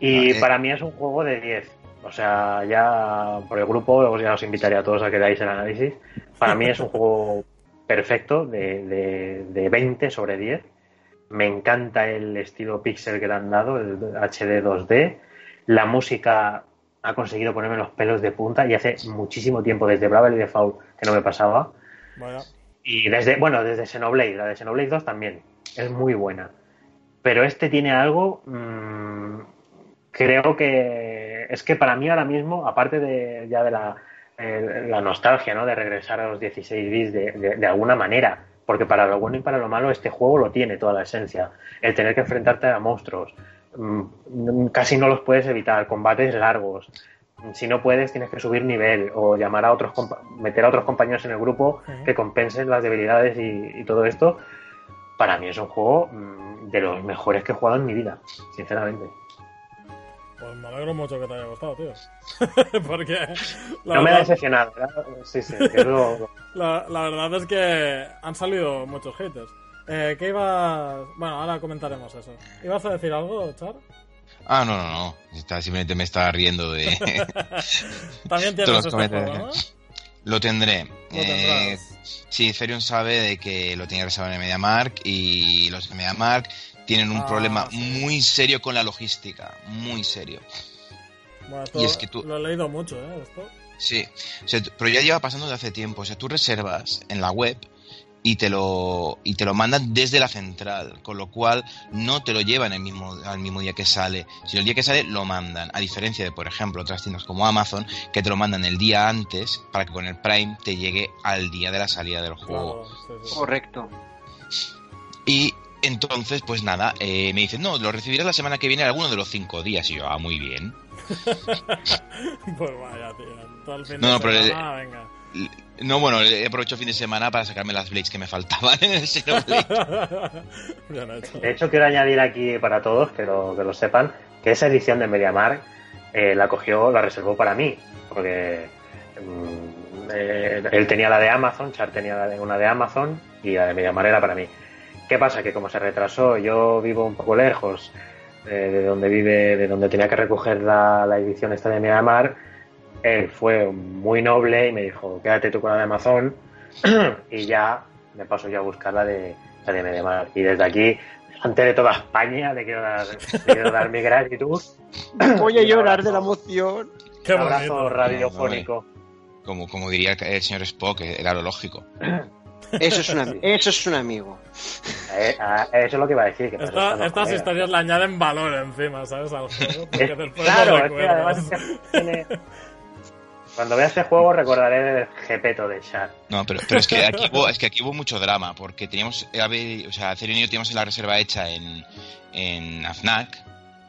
Y Vale. para mí es un juego de 10. O sea, ya por el grupo os- ya os invitaré a todos a que veáis el análisis. Para mí es un juego perfecto de, de, de 20 sobre 10. Me encanta el estilo pixel que le han dado, el HD 2D. La música ha conseguido ponerme los pelos de punta y hace muchísimo tiempo, desde Bravely Default, que no me pasaba. Vaya. Y desde, bueno, desde Xenoblade, la de Xenoblade 2 también. Es muy buena. Pero este tiene algo. mm, creo que. Es que para mí ahora mismo, aparte de ya de la, eh, la nostalgia, ¿no? De regresar a los 16 bits de, de- de alguna manera. Porque para lo bueno y para lo malo, este juego lo tiene toda la esencia. El tener que enfrentarte a monstruos. mm, Casi no los puedes evitar. Combates largos. Si no puedes, tienes que subir nivel o llamar a otros, meter a otros compañeros en el grupo que compensen las debilidades y, y todo esto. Para mí es un juego mm, de los mejores que he jugado en mi vida, sinceramente. Pues me alegro mucho que te haya gustado, tío. <laughs> Porque la, no me ha decepcionado, ¿verdad? Sí, sí, que la, la verdad es que han salido muchos haters. Eh, ¿Qué ibas...? Bueno, ahora comentaremos eso. ¿Ibas a decir algo, Char? Ah, no, no, no. Está, simplemente me estaba riendo de. <laughs> También tienes este juego, ¿no? lo tendré. Lo Eh, sí, Ferion sabe de que lo tenía reservado en MediaMark y los de MediaMark tienen un Ah, problema sí. muy serio con la logística. Muy serio. Bueno, esto y es que tú- lo he leído mucho, ¿eh? Esto. Sí, o sea, tú- pero ya lleva pasando de hace tiempo. O sea, tú reservas en la web y te lo y te lo mandan desde la central, con lo cual no te lo llevan el mismo al mismo día que sale, sino el día que sale lo mandan, a diferencia de por ejemplo otras tiendas como Amazon que te lo mandan el día antes para que con el Prime te llegue al día de la salida del juego. Correcto. Y entonces, pues nada, eh, me dicen, no, lo recibirás la semana que viene alguno de los cinco días. Y yo, ah, muy bien. <laughs> pues vaya, tío. no, no, pero venga. No, bueno, he aprovechado fin de semana para sacarme las Blades que me faltaban en el Xenoblade. <laughs> de hecho, quiero añadir aquí para todos, que lo, que lo sepan, que esa edición de MediaMark eh, la cogió, la reservó para mí, porque mm, eh, él tenía la de Amazon, Char tenía una de Amazon y la de MediaMark era para mí. ¿Qué pasa? Que como se retrasó, yo vivo un poco lejos eh, de donde vive, de donde tenía que recoger la, la edición esta de MediaMark, él fue muy noble y me dijo, quédate tú con la de Amazon <clears throat> y ya me paso yo a buscar la de, la de Mediamar. Y desde aquí, ante de toda España, le quiero dar, quiero dar mi gratitud. <laughs> Voy a llorar de la emoción. Qué un abrazo radiofónico. Como, como diría el señor Spock, era lo lógico. Eso es, un, <laughs> eso es un amigo. Eh, eso es lo que iba a decir. Que estas historias le añaden valor encima, ¿sabes? Al juego. <laughs> claro, es que además tiene, cuando vea este juego recordaré el jepeto de Char. No, pero, es, que aquí hubo, es que aquí hubo mucho drama, porque teníamos, o sea, Cerio y yo teníamos la reserva hecha en, en AFNAC,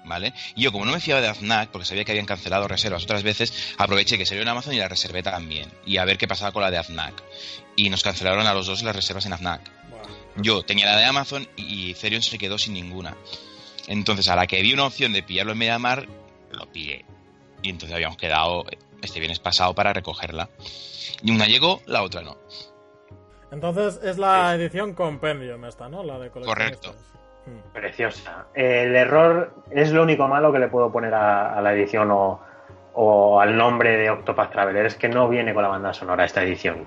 ¿vale? Y yo, como no me fiaba de AFNAC, porque sabía que habían cancelado reservas otras veces, aproveché que salió en Amazon y la reservé también. Y a ver qué pasaba con la de AFNAC. Y nos cancelaron a los dos las reservas en AFNAC. Yo tenía la de Amazon y Therion se quedó sin ninguna. Entonces, a la que vi una opción de pillarlo en Mediamar, lo pillé. Y entonces habíamos quedado este viernes pasado para recogerla. Y una llegó, la otra no. Entonces es la edición compendium esta, ¿no? La de Correcto. Hmm. Preciosa. El error es lo único malo que le puedo poner a, la edición o, o, al nombre de Octopath Traveler, es que no viene con la banda sonora esta edición.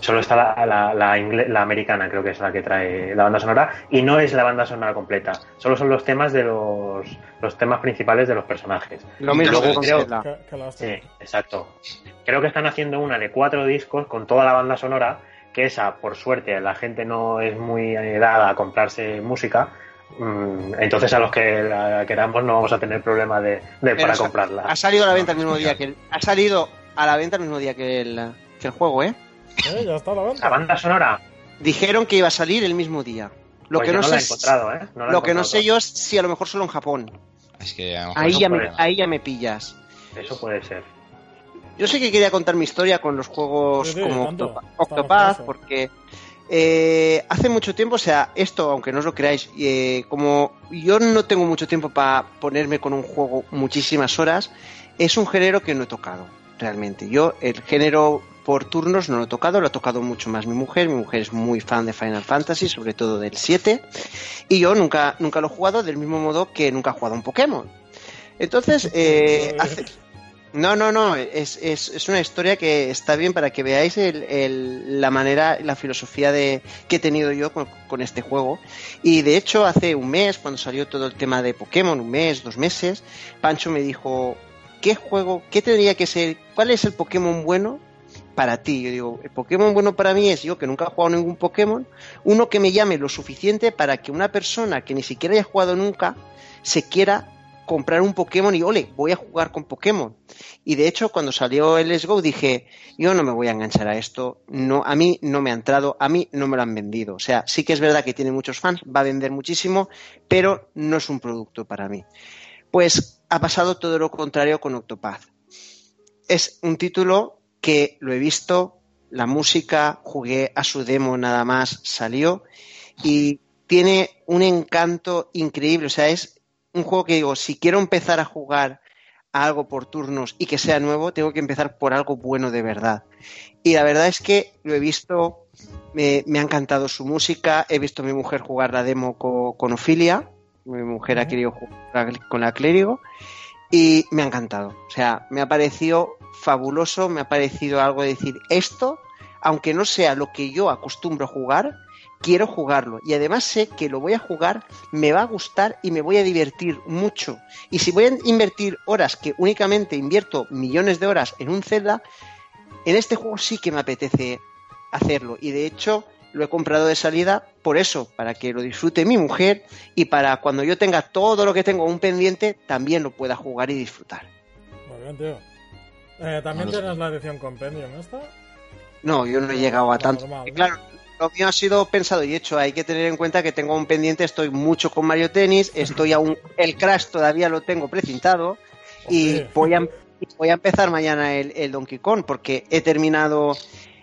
Solo está la, la, americana, creo que es la que trae la banda sonora, y no es la banda sonora completa. Solo son los temas de los, los temas principales de los personajes. Lo mismo Sí, exacto. Creo que están haciendo una de cuatro discos con toda la banda sonora, que esa, por suerte, la gente no es muy dada a comprarse música. Mm, entonces a los que la queramos no vamos a tener problema de, para comprarla. Ha salido a la venta el mismo día que ha salido a la venta el mismo día que el, que el juego, ¿eh? Eh, ya está la banda. La banda sonora. Dijeron que iba a salir el mismo día. Lo pues que no, sé, ¿eh? lo que no sé yo es si a lo mejor solo en Japón. ahí, ya me, ahí ya me pillas. Eso puede ser. Yo sé que quería contar mi historia con los juegos como Octopath, porque eh, hace mucho tiempo, o sea, esto, aunque no os lo creáis, como yo no tengo mucho tiempo para ponerme con un juego muchísimas horas, es un género que no he tocado, realmente. Yo, el género por turnos no lo he tocado, lo ha tocado mucho más mi mujer. Mi mujer es muy fan de Final Fantasy, sobre todo del 7. Y yo nunca, nunca lo he jugado del mismo modo que nunca he jugado un Pokémon. Entonces, <laughs> eh, no, no, no, es, es, una historia que está bien para que veáis la manera, la filosofía de, que he tenido yo con, con, este juego. Y de hecho, hace un mes, cuando salió todo el tema de Pokémon, un mes, dos meses, Pancho me dijo, ¿qué juego, qué tendría que ser, cuál es el Pokémon bueno para ti. Yo digo, el Pokémon bueno para mí es yo que nunca he jugado ningún Pokémon, uno que me llame lo suficiente para que una persona que ni siquiera haya jugado nunca se quiera comprar un Pokémon y ole, voy a jugar con Pokémon. Y de hecho, cuando salió el Let's Go dije, yo no me voy a enganchar a esto, no, a mí no me ha entrado, a mí no me lo han vendido. O sea, sí que es verdad que tiene muchos fans, va a vender muchísimo, pero no es un producto para mí. Pues ha pasado todo lo contrario con Octopath. Es un título que lo he visto, la música, jugué a su demo nada más, salió y tiene un encanto increíble. O sea, es un juego que digo, si quiero empezar a jugar a algo por turnos y que sea nuevo, tengo que empezar por algo bueno de verdad. Y la verdad es que lo he visto, me, ha encantado su música, he visto a mi mujer jugar la demo con, con Ofilia, mi mujer ha querido jugar con la clérigo y me ha encantado. O sea, me ha parecido fabuloso, me ha parecido algo de decir, esto, aunque no sea lo que yo acostumbro jugar, quiero jugarlo. Y además sé que lo voy a jugar, me va a gustar y me voy a divertir mucho. Y si voy a invertir horas, que únicamente invierto millones de horas en un Zelda, en este juego sí que me apetece hacerlo. Y de hecho, lo he comprado de salida por eso, para que lo disfrute mi mujer y para cuando yo tenga todo lo que tengo un pendiente, también lo pueda jugar y disfrutar. Muy bien, tío. Eh, ¿También tienes la edición Compendium esta? No, yo no he llegado a tanto. Normal, ¿no? Claro, lo mío ha sido pensado y hecho. Hay que tener en cuenta que tengo un pendiente, estoy mucho con Mario Tennis, estoy aún, el Crash todavía lo tengo precintado y voy a, voy a empezar mañana el, el Donkey Kong porque he terminado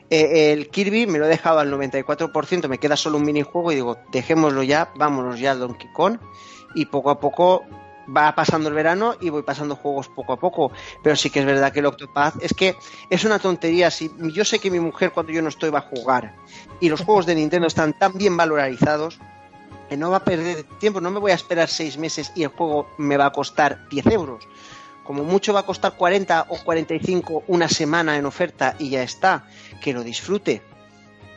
eh, el Kirby, me lo he dejado al 94%, me queda solo un minijuego y digo, dejémoslo ya, vámonos ya al Donkey Kong y poco a poco va pasando el verano y voy pasando juegos poco a poco, pero sí que es verdad que el Octopath es que es una tontería, si yo sé que mi mujer cuando yo no estoy va a jugar y los juegos de Nintendo están tan bien valorizados que no va a perder tiempo, no me voy a esperar seis meses y el juego me va a costar 10 euros. Como mucho va a costar 40 o 45 una semana en oferta y ya está. Que lo disfrute.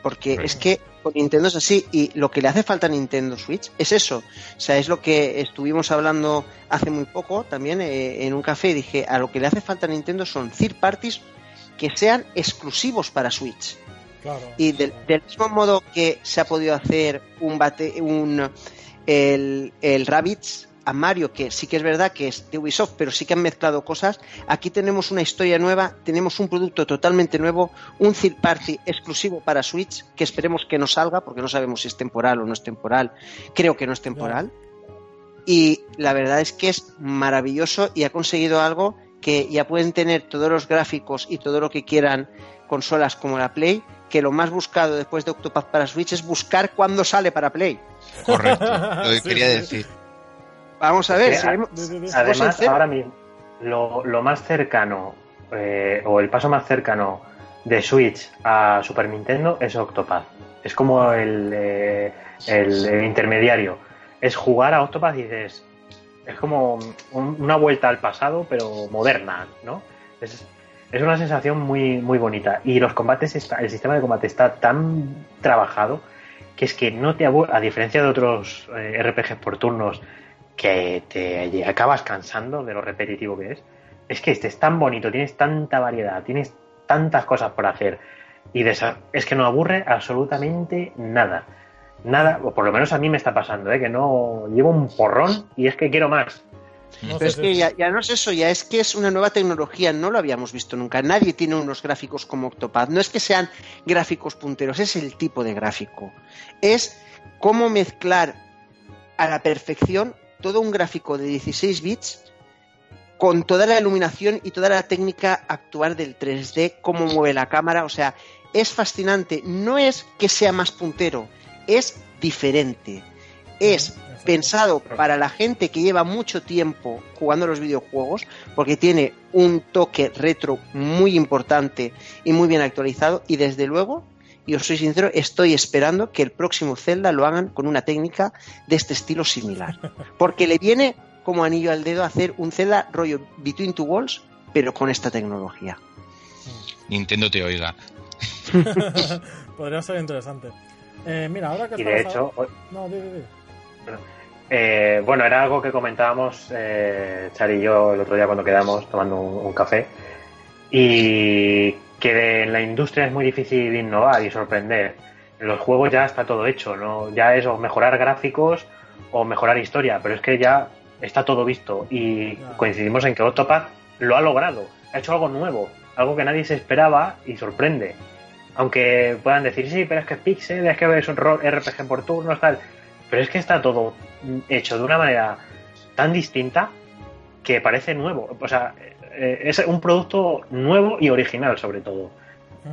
Porque es que con Nintendo es así y lo que le hace falta a Nintendo Switch es eso. O sea, es lo que estuvimos hablando hace muy poco también eh, en un café. Dije, a lo que le hace falta a Nintendo son third parties que sean exclusivos para Switch. Claro. Y del, del mismo modo que se ha podido hacer un bate, un el, el Rabbids a Mario, que sí que es verdad que es de Ubisoft, pero sí que han mezclado cosas. Aquí tenemos una historia nueva, tenemos un producto totalmente nuevo, un third party exclusivo para Switch, que esperemos que no salga, porque no sabemos si es temporal o no es temporal. Creo que no es temporal. Y la verdad es que es maravilloso y ha conseguido algo que ya pueden tener todos los gráficos y todo lo que quieran consolas como la Play, que lo más buscado después de Octopath para Switch es buscar cuándo sale para Play. Correcto, lo que <laughs> Sí, quería sí. decir. Vamos a ver. Además, ahora mismo, lo, lo más cercano, eh, o el paso más cercano de Switch a Super Nintendo es Octopath. Es como el, eh, el, el intermediario. Es jugar a Octopath y dices. Es como un- una vuelta al pasado, pero moderna, ¿no? Es, es una sensación muy, muy bonita. Y los combates, está, el sistema de combate está tan trabajado que es que no te aburre, a diferencia de otros eh, RPGs por turnos que te acabas cansando de lo repetitivo que es. Es que este es tan bonito, tienes tanta variedad, tienes tantas cosas por hacer y es que no aburre absolutamente nada. Nada, o por lo menos a mí me está pasando, ¿eh? que no llevo un porrón y es que quiero más. No Pero es que ya, ya no es eso, ya es que es una nueva tecnología, no lo habíamos visto nunca. Nadie tiene unos gráficos como Octopath. No es que sean gráficos punteros, es el tipo de gráfico. Es cómo mezclar a la perfección todo un gráfico de 16 bits con toda la iluminación y toda la técnica actual del 3D, cómo mueve la cámara, o sea, es fascinante. No es que sea más puntero, es diferente. Es pensado para la gente que lleva mucho tiempo jugando a los videojuegos, porque tiene un toque retro muy importante y muy bien actualizado, y desde luego, y os soy sincero, estoy esperando que el próximo Zelda lo hagan con una técnica de este estilo similar, porque le viene como anillo al dedo hacer un Zelda rollo Between Two Walls, pero con esta tecnología. Nintendo te oiga. <laughs> Podría ser interesante. Eh, mira, ahora que Y de hecho, a- No, di, di, di. Eh, bueno, era algo que comentábamos eh, Char y yo el otro día cuando quedamos tomando un, un café. Y que en la industria es muy difícil innovar y sorprender. En los juegos ya está todo hecho, ¿no? Ya es o mejorar gráficos o mejorar historia, pero es que ya está todo visto. Y coincidimos en que Octopath lo ha logrado. Ha hecho algo nuevo, algo que nadie se esperaba y sorprende. Aunque puedan decir, sí, pero es que es pixel, es que es un RPG por turnos, tal. Pero es que está todo hecho de una manera tan distinta que parece nuevo. O sea, eh, es un producto nuevo y original, sobre todo.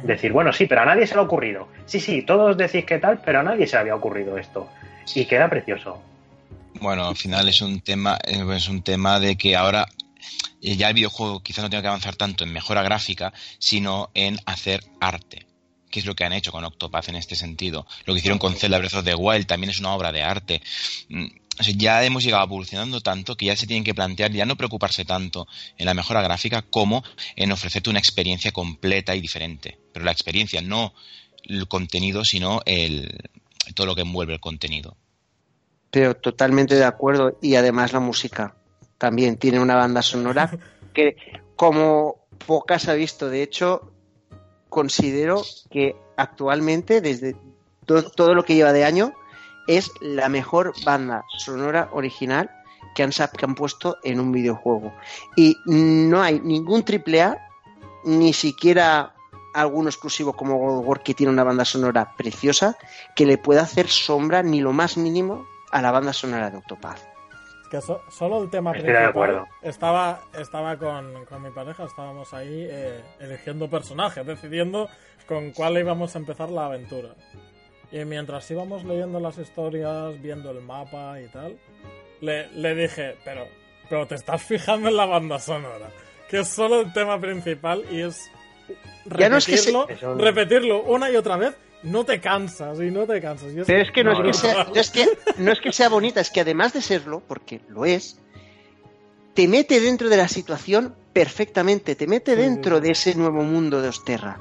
Decir, bueno, sí, pero a nadie se le ha ocurrido. Sí, sí, todos decís que tal, pero a nadie se le había ocurrido esto. Y queda precioso. Bueno, al final es un tema, eh, es un tema de que ahora eh, ya el videojuego quizás no tenga que avanzar tanto en mejora gráfica, sino en hacer arte. Que es lo que han hecho con Octopath en este sentido. Lo que hicieron con Zelda Breath of the Wild también es una obra de arte. O sea, ya hemos llegado evolucionando tanto que ya se tienen que plantear ya no preocuparse tanto en la mejora gráfica como en ofrecerte una experiencia completa y diferente. Pero la experiencia, no el contenido, sino el, todo lo que envuelve el contenido. Pero totalmente de acuerdo. Y además la música también tiene una banda sonora <laughs> que como pocas ha visto. De hecho, considero que actualmente, desde todo lo que lleva de año, es la mejor banda sonora original que han, que han puesto en un videojuego. Y no hay ningún triple A, ni siquiera alguno exclusivo como God of War que tiene una banda sonora preciosa, que le pueda hacer sombra ni lo más mínimo a la banda sonora de Octopath. Que solo el tema Estoy de acuerdo. Estaba, estaba con, mi pareja, estábamos ahí eh, eligiendo personajes, decidiendo con cuál íbamos a empezar la aventura. Y mientras íbamos leyendo las historias, viendo el mapa y tal, le, le dije, pero, pero te estás fijando en la banda sonora, que es solo el tema principal y es repetirlo, repetirlo una y otra vez no te cansas y no te cansas. Pero es que no, es, que sea, es que no es que sea bonita, es que además de serlo, porque lo es, te mete dentro de la situación perfectamente, te mete dentro de ese nuevo mundo de Osterra.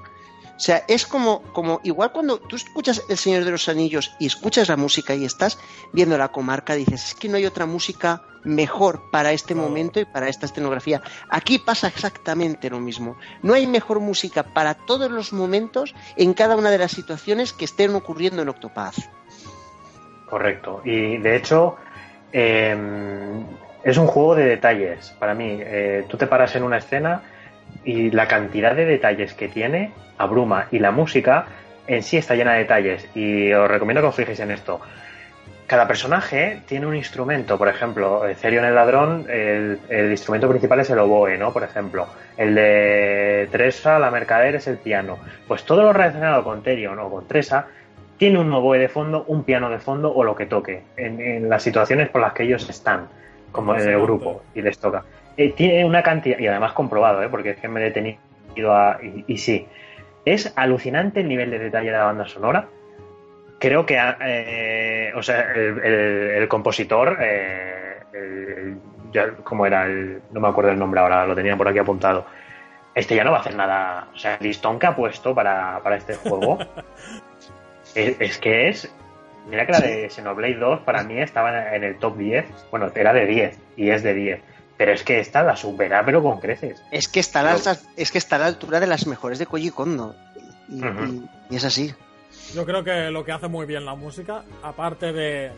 O sea, es como, como igual cuando tú escuchas El Señor de los Anillos y escuchas la música y estás viendo la comarca, dices, es que no hay otra música mejor para este momento y para esta escenografía. Aquí pasa exactamente lo mismo. No hay mejor música para todos los momentos en cada una de las situaciones que estén ocurriendo en Octopath. Correcto. Y de hecho, em, es un juego de detalles. Para mí, eh, tú te paras en una escena y la cantidad de detalles que tiene abruma y la música en sí está llena de detalles y os recomiendo que os fijéis en esto. Cada personaje tiene un instrumento, por ejemplo, Cerion el ladrón, el, instrumento principal es el oboe, ¿no? Por ejemplo, el de Tresa, la mercader, es el piano. Pues todo lo relacionado con Therion o con Tresa tiene un oboe de fondo, un piano de fondo o lo que toque, en, las situaciones por las que ellos están, como en el grupo, y les toca. Eh, tiene una cantidad, y además comprobado, ¿eh? porque es que me he detenido a. Y, sí, es alucinante el nivel de detalle de la banda sonora. Creo que, eh, o sea, el, compositor, eh, ¿cómo era? El, no me acuerdo el nombre ahora, lo tenía por aquí apuntado. Este ya no va a hacer nada. O sea, el listón que ha puesto para, este juego <laughs> es, es, que es. Mira que la de Xenoblade 2 para mí estaba en el top 10. Bueno, era de 10 y es de 10 pero es que esta la supera, pero con creces. Es que está, a la, es que está a la altura de las mejores de Koji Kondo. Y, es así. Yo creo que lo que hace muy bien la música, aparte de,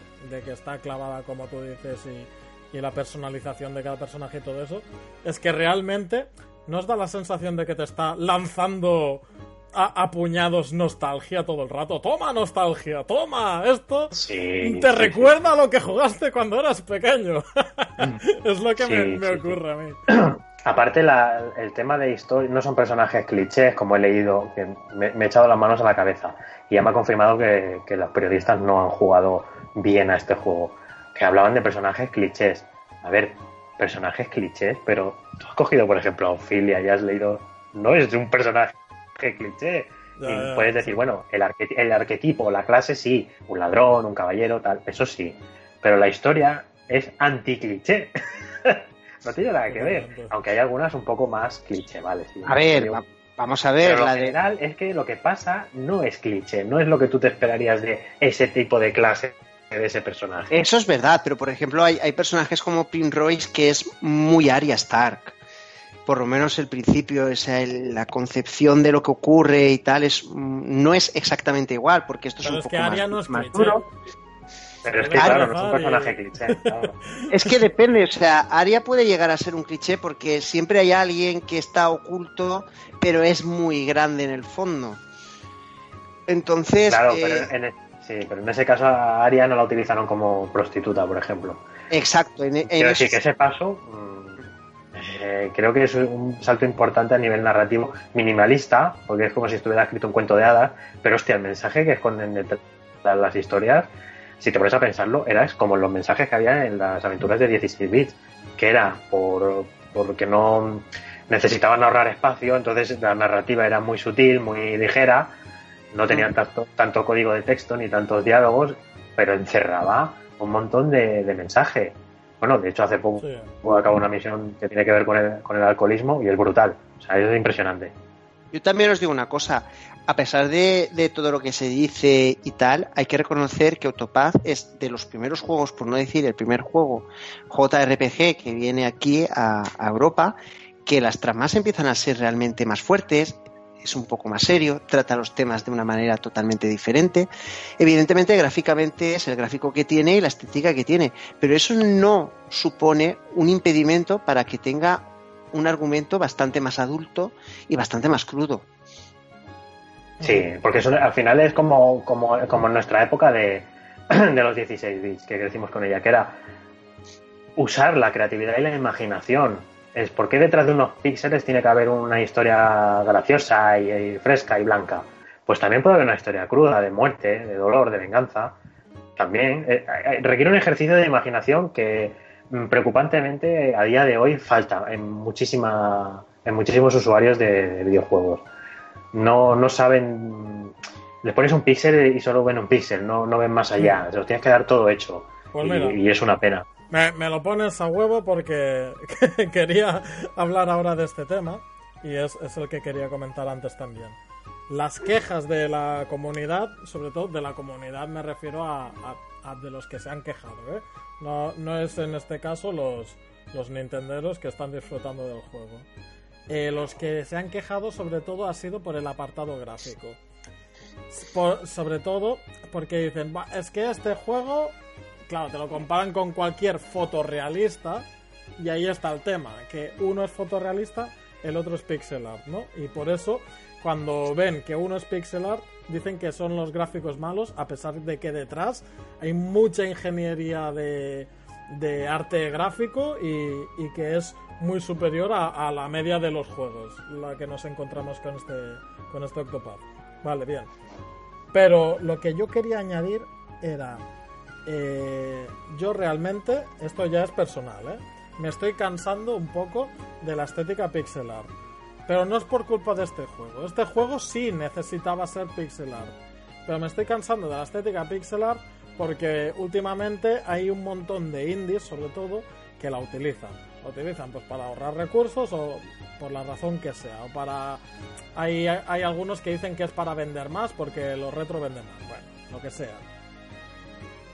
que está clavada, como tú dices, y, y, la personalización de cada personaje y todo eso, es que realmente nos da la sensación de que te está lanzando a, puñados nostalgia todo el rato. Toma nostalgia, toma esto. te recuerda lo que jugaste cuando eras pequeño. <laughs> <laughs> es lo que me, ocurre a mí. <clears throat> Aparte, el tema de historia no son personajes clichés, como he leído, que me, he echado las manos a la cabeza. Y ya me ha confirmado que, que los periodistas no han jugado bien a este juego. Que hablaban de personajes clichés. A ver, personajes clichés, pero tú has cogido, por ejemplo, a Ophelia y has leído. No es un personaje cliché. y puedes decir, bueno, el, el arquetipo, la clase sí, un ladrón, un caballero, tal, eso sí. Pero la historia es anti-cliché. <laughs> no tiene nada que ver. Aunque hay algunas un poco más cliché, ¿vale? a ver, vamos a ver. la general es que lo que pasa no es cliché, no es lo que tú te esperarías de ese tipo de clase de ese personaje. Eso es verdad, pero por ejemplo hay, hay personajes como Royce que es muy Arya Stark por lo menos el principio, esa, la concepción de lo que ocurre y tal, es, no es exactamente igual, porque esto es un poco más, duro. Pero es que, claro, no es un personaje cliché. <laughs> Es que depende, o sea, Aria puede llegar a ser un cliché porque siempre hay alguien que está oculto, pero es muy grande en el fondo. Entonces. Claro, pero, eh, en, sí, pero en ese caso a Aria no la utilizaron como prostituta, por ejemplo. Exacto. En, Quiero decir que ese paso eh, creo que es un salto importante a nivel narrativo minimalista, porque es como si estuviera escrito un cuento de hadas, pero hostia, el mensaje que esconden detrás las historias, si te pones a pensarlo, era como los mensajes que había en las aventuras de 16 bits, que era por porque no necesitaban ahorrar espacio, entonces la narrativa era muy sutil, muy ligera, no tenían mm. tanto, tanto código de texto ni tantos diálogos, pero encerraba un montón de, de mensaje. Bueno, de hecho, hace poco sí. acabo una misión que tiene que ver con el, con el alcoholismo y es brutal. O sea, es impresionante. Yo también os digo una cosa. A pesar de, todo lo que se dice y tal, hay que reconocer que Autopath es de los primeros juegos, por no decir el primer juego JRPG que viene aquí a, Europa, que las tramas empiezan a ser realmente más fuertes, es un poco más serio, trata los temas de una manera totalmente diferente. Evidentemente, gráficamente es el gráfico que tiene y la estética que tiene, pero eso no supone un impedimento para que tenga un argumento bastante más adulto y bastante más crudo. Sí, porque eso al final es como, como, como en nuestra época de, <clears throat> de los 16 bits, que crecimos con ella, que era usar la creatividad y la imaginación. Es porque detrás de unos píxeles tiene que haber una historia graciosa y, fresca y blanca. Pues también puede haber una historia cruda, de muerte, de dolor, de venganza. También eh, eh, requiere un ejercicio de imaginación que preocupantemente a día de hoy falta en muchísima en muchísimos usuarios de, videojuegos. No, no saben les pones un píxel y solo ven un píxel, no, no ven más allá. Se los tienes que dar todo hecho. Pues y, es una pena. Me, lo pones a huevo porque <laughs> quería hablar ahora de este tema y es, el que quería comentar antes también. Las quejas de la comunidad, sobre todo de la comunidad me refiero a, de los que se han quejado, ¿eh? No, no es en este caso los, los nintenderos que están disfrutando del juego. Eh, los que se han quejado sobre todo ha sido por el apartado gráfico sobre todo porque dicen, es que este juego, claro, te lo comparan con cualquier fotorrealista y ahí está el tema, que uno es fotorrealista, el otro es pixel art, ¿no? Y por eso, cuando ven que uno es pixel art, dicen que son los gráficos malos, a pesar de que detrás hay mucha ingeniería de, de arte gráfico y, que es muy superior a, a, la media de los juegos, la que nos encontramos con este, con este Octopath. Vale, bien. Pero lo que yo quería añadir era, eh, yo realmente, esto ya es personal, ¿eh? me estoy cansando un poco de la estética pixel art. Pero no es por culpa de este juego. Este juego sí necesitaba ser pixel art. Pero me estoy cansando de la estética pixel art porque últimamente hay un montón de indies, sobre todo, que la utilizan. La utilizan pues para ahorrar recursos o por la razón que sea. O para. Hay, hay algunos que dicen que es para vender más porque los retro venden más. Bueno, lo que sea.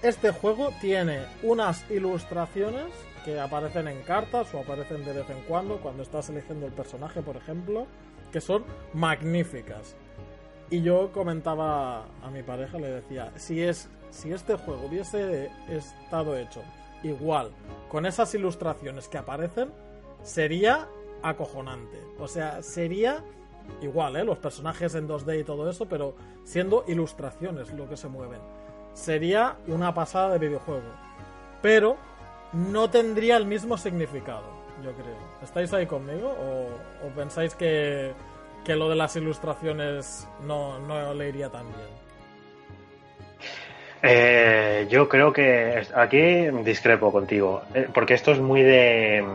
Este juego tiene unas ilustraciones que aparecen en cartas o aparecen de vez en cuando cuando estás eligiendo el personaje, por ejemplo, que son magníficas. Y yo comentaba a mi pareja, le decía, si es si este juego hubiese estado hecho igual con esas ilustraciones que aparecen, sería acojonante. O sea, sería igual, ¿eh? Los personajes en 2D y todo eso, pero siendo ilustraciones lo que se mueven. Sería una pasada de videojuego. Pero no tendría el mismo significado, yo creo. ¿Estáis ahí conmigo? ¿O, pensáis que, que, lo de las ilustraciones no, no le iría tan bien? Eh, yo creo que aquí discrepo contigo, eh, porque esto es muy de,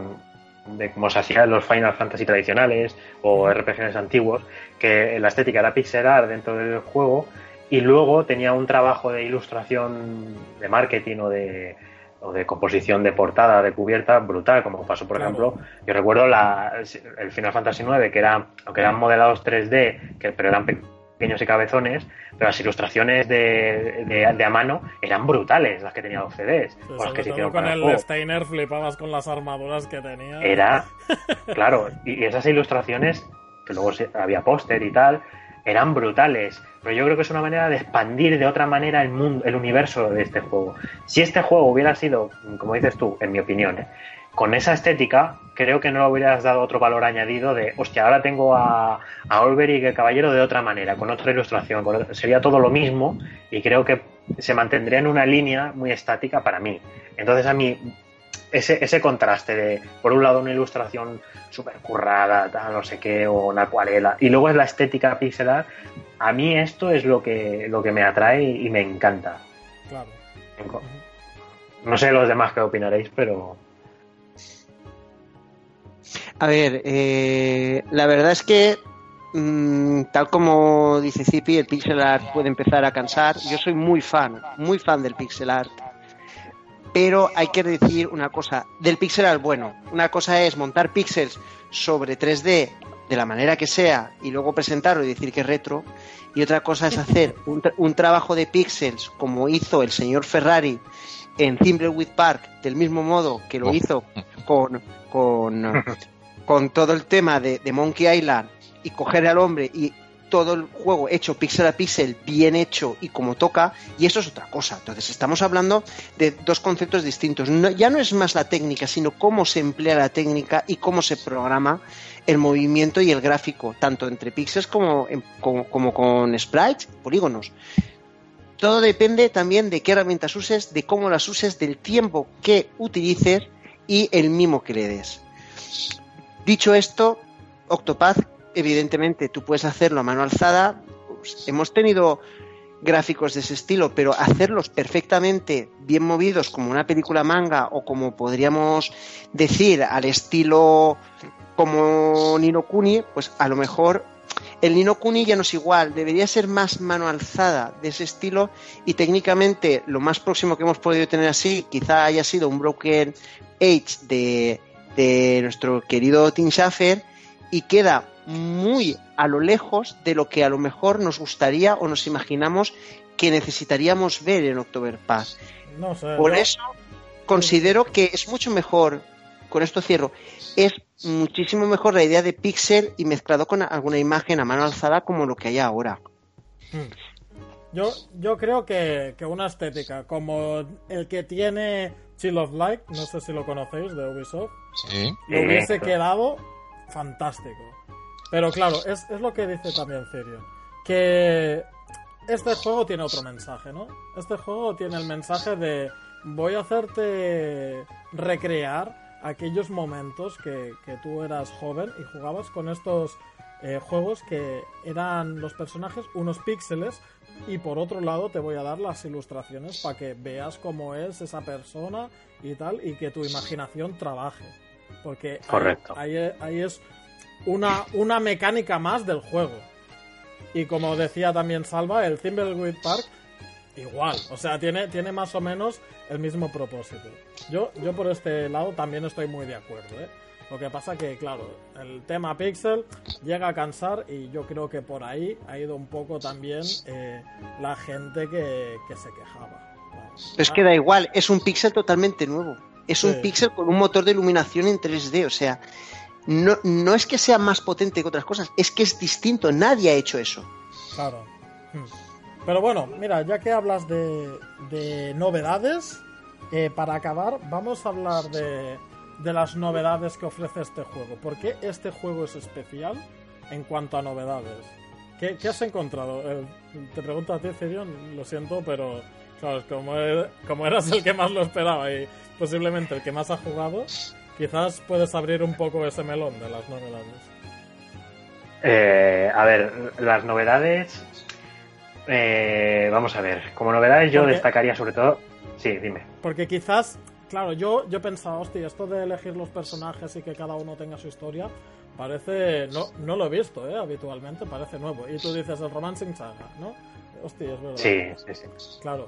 de como se hacía en los Final Fantasy tradicionales o RPGs antiguos, que la estética era pixel art dentro del juego y luego tenía un trabajo de ilustración de marketing o de, o de composición de portada, de cubierta brutal, como pasó, por ejemplo, yo recuerdo la, el Final Fantasy IX, que era, aunque eran modelados 3D, que, pero eran pequeños y cabezones, pero las ilustraciones de, de, a mano eran brutales, las que tenía los CDs. con el, Steiner flipabas con las armaduras que tenía. Era, <laughs> claro, y esas ilustraciones, que luego había póster y tal, eran brutales. Pero yo creo que es una manera de expandir de otra manera el mundo, el universo de este juego. Si este juego hubiera sido, como dices tú, en mi opinión, ¿eh? con esa estética, creo que no le hubieras dado otro valor añadido de, hostia, ahora tengo a, a Olberic el Caballero de otra manera, con otra ilustración, sería todo lo mismo y creo que se mantendría en una línea muy estática para mí. Entonces a mí, ese, ese contraste de, por un lado, una ilustración súper currada, tal, no sé qué, o una acuarela, y luego es la estética pixelar, a mí esto es lo que, lo que me atrae y me encanta. Claro. No sé los demás qué opinaréis, pero a ver, eh, la verdad es que, mm, tal como dice Zipi, el pixel art puede empezar a cansar. Yo soy muy fan, muy fan del pixel art. Pero hay que decir una cosa, del pixel art bueno. Una cosa es montar píxeles sobre 3D de la manera que sea y luego presentarlo y decir que es retro. Y otra cosa es hacer un, un trabajo de píxeles como hizo el señor Ferrari en Thimbleweed Park, del mismo modo que lo hizo con, con, <laughs> con todo el tema de, Monkey Island y coger al hombre y todo el juego hecho píxel a píxel, bien hecho y como toca, y eso es otra cosa. Entonces estamos hablando de dos conceptos distintos. ya no es más la técnica, sino cómo se emplea la técnica y cómo se programa el movimiento y el gráfico, tanto entre píxeles como, como, con sprites, polígonos. Todo depende también de qué herramientas uses, de cómo las uses, del tiempo que utilices y el mimo que le des. Dicho esto, Octopath, evidentemente tú puedes hacerlo a mano alzada. Hemos tenido gráficos de ese estilo, pero hacerlos perfectamente bien movidos como una película manga o como podríamos decir al estilo como Nino Kuni, pues a lo mejor el Nino Kuni ya no es igual, debería ser más mano alzada de ese estilo y técnicamente lo más próximo que hemos podido tener así quizá haya sido un Broken Age de, de nuestro querido Tim Schafer y queda muy a lo lejos de lo que a lo mejor nos gustaría o nos imaginamos que necesitaríamos ver en October Pass. Por eso considero que es mucho mejor, con esto cierro, es muchísimo mejor la idea de pixel y mezclado con alguna imagen a mano alzada como lo que hay ahora. Hmm. Yo, yo creo que, una estética como el que tiene Chill of Light, no sé si lo conocéis, de Ubisoft, sí. le hubiese quedado fantástico. Pero claro, es, es lo que dice también Cirio, que este juego tiene otro mensaje, ¿no? Este juego tiene el mensaje de voy a hacerte recrear aquellos momentos que, tú eras joven y jugabas con estos eh, juegos que eran los personajes unos píxeles y por otro lado te voy a dar las ilustraciones para que veas cómo es esa persona y tal y que tu imaginación trabaje. Porque Correcto. Ahí, ahí, es una, una mecánica más del juego. Y como decía también Salva, el Thimbleweed Park igual. O sea, tiene, tiene más o menos el mismo propósito. Yo, yo por este lado también estoy muy de acuerdo, ¿eh? Lo que pasa que, claro, el tema Pixel llega a cansar y yo creo que por ahí ha ido un poco también eh, la gente que, se quejaba. es que da igual, es un Pixel totalmente nuevo. Es un Pixel con un motor de iluminación en 3D, o sea, no, no es que sea más potente que otras cosas, es que es distinto, nadie ha hecho eso. Claro. Hmm. Pero bueno, mira, ya que hablas de, novedades, eh, para acabar, vamos a hablar de, las novedades que ofrece este juego. ¿Por qué este juego es especial en cuanto a novedades? ¿Qué, has encontrado? Eh, te pregunto a ti, Cirion, lo siento, pero como, e, como eras el que más lo esperaba y posiblemente el que más ha jugado, quizás puedes abrir un poco ese melón de las novedades. Eh, a ver, las novedades eh, vamos a ver, como novedades yo destacaría sobre todo... Sí, dime. Porque quizás, claro, yo, yo pensaba, hostia, esto de elegir los personajes y que cada uno tenga su historia, parece... No, no lo he visto, ¿eh? Habitualmente, parece nuevo. Y tú dices el Romancing Saga, ¿no? Hostia, es verdad. Sí, sí, sí. Claro.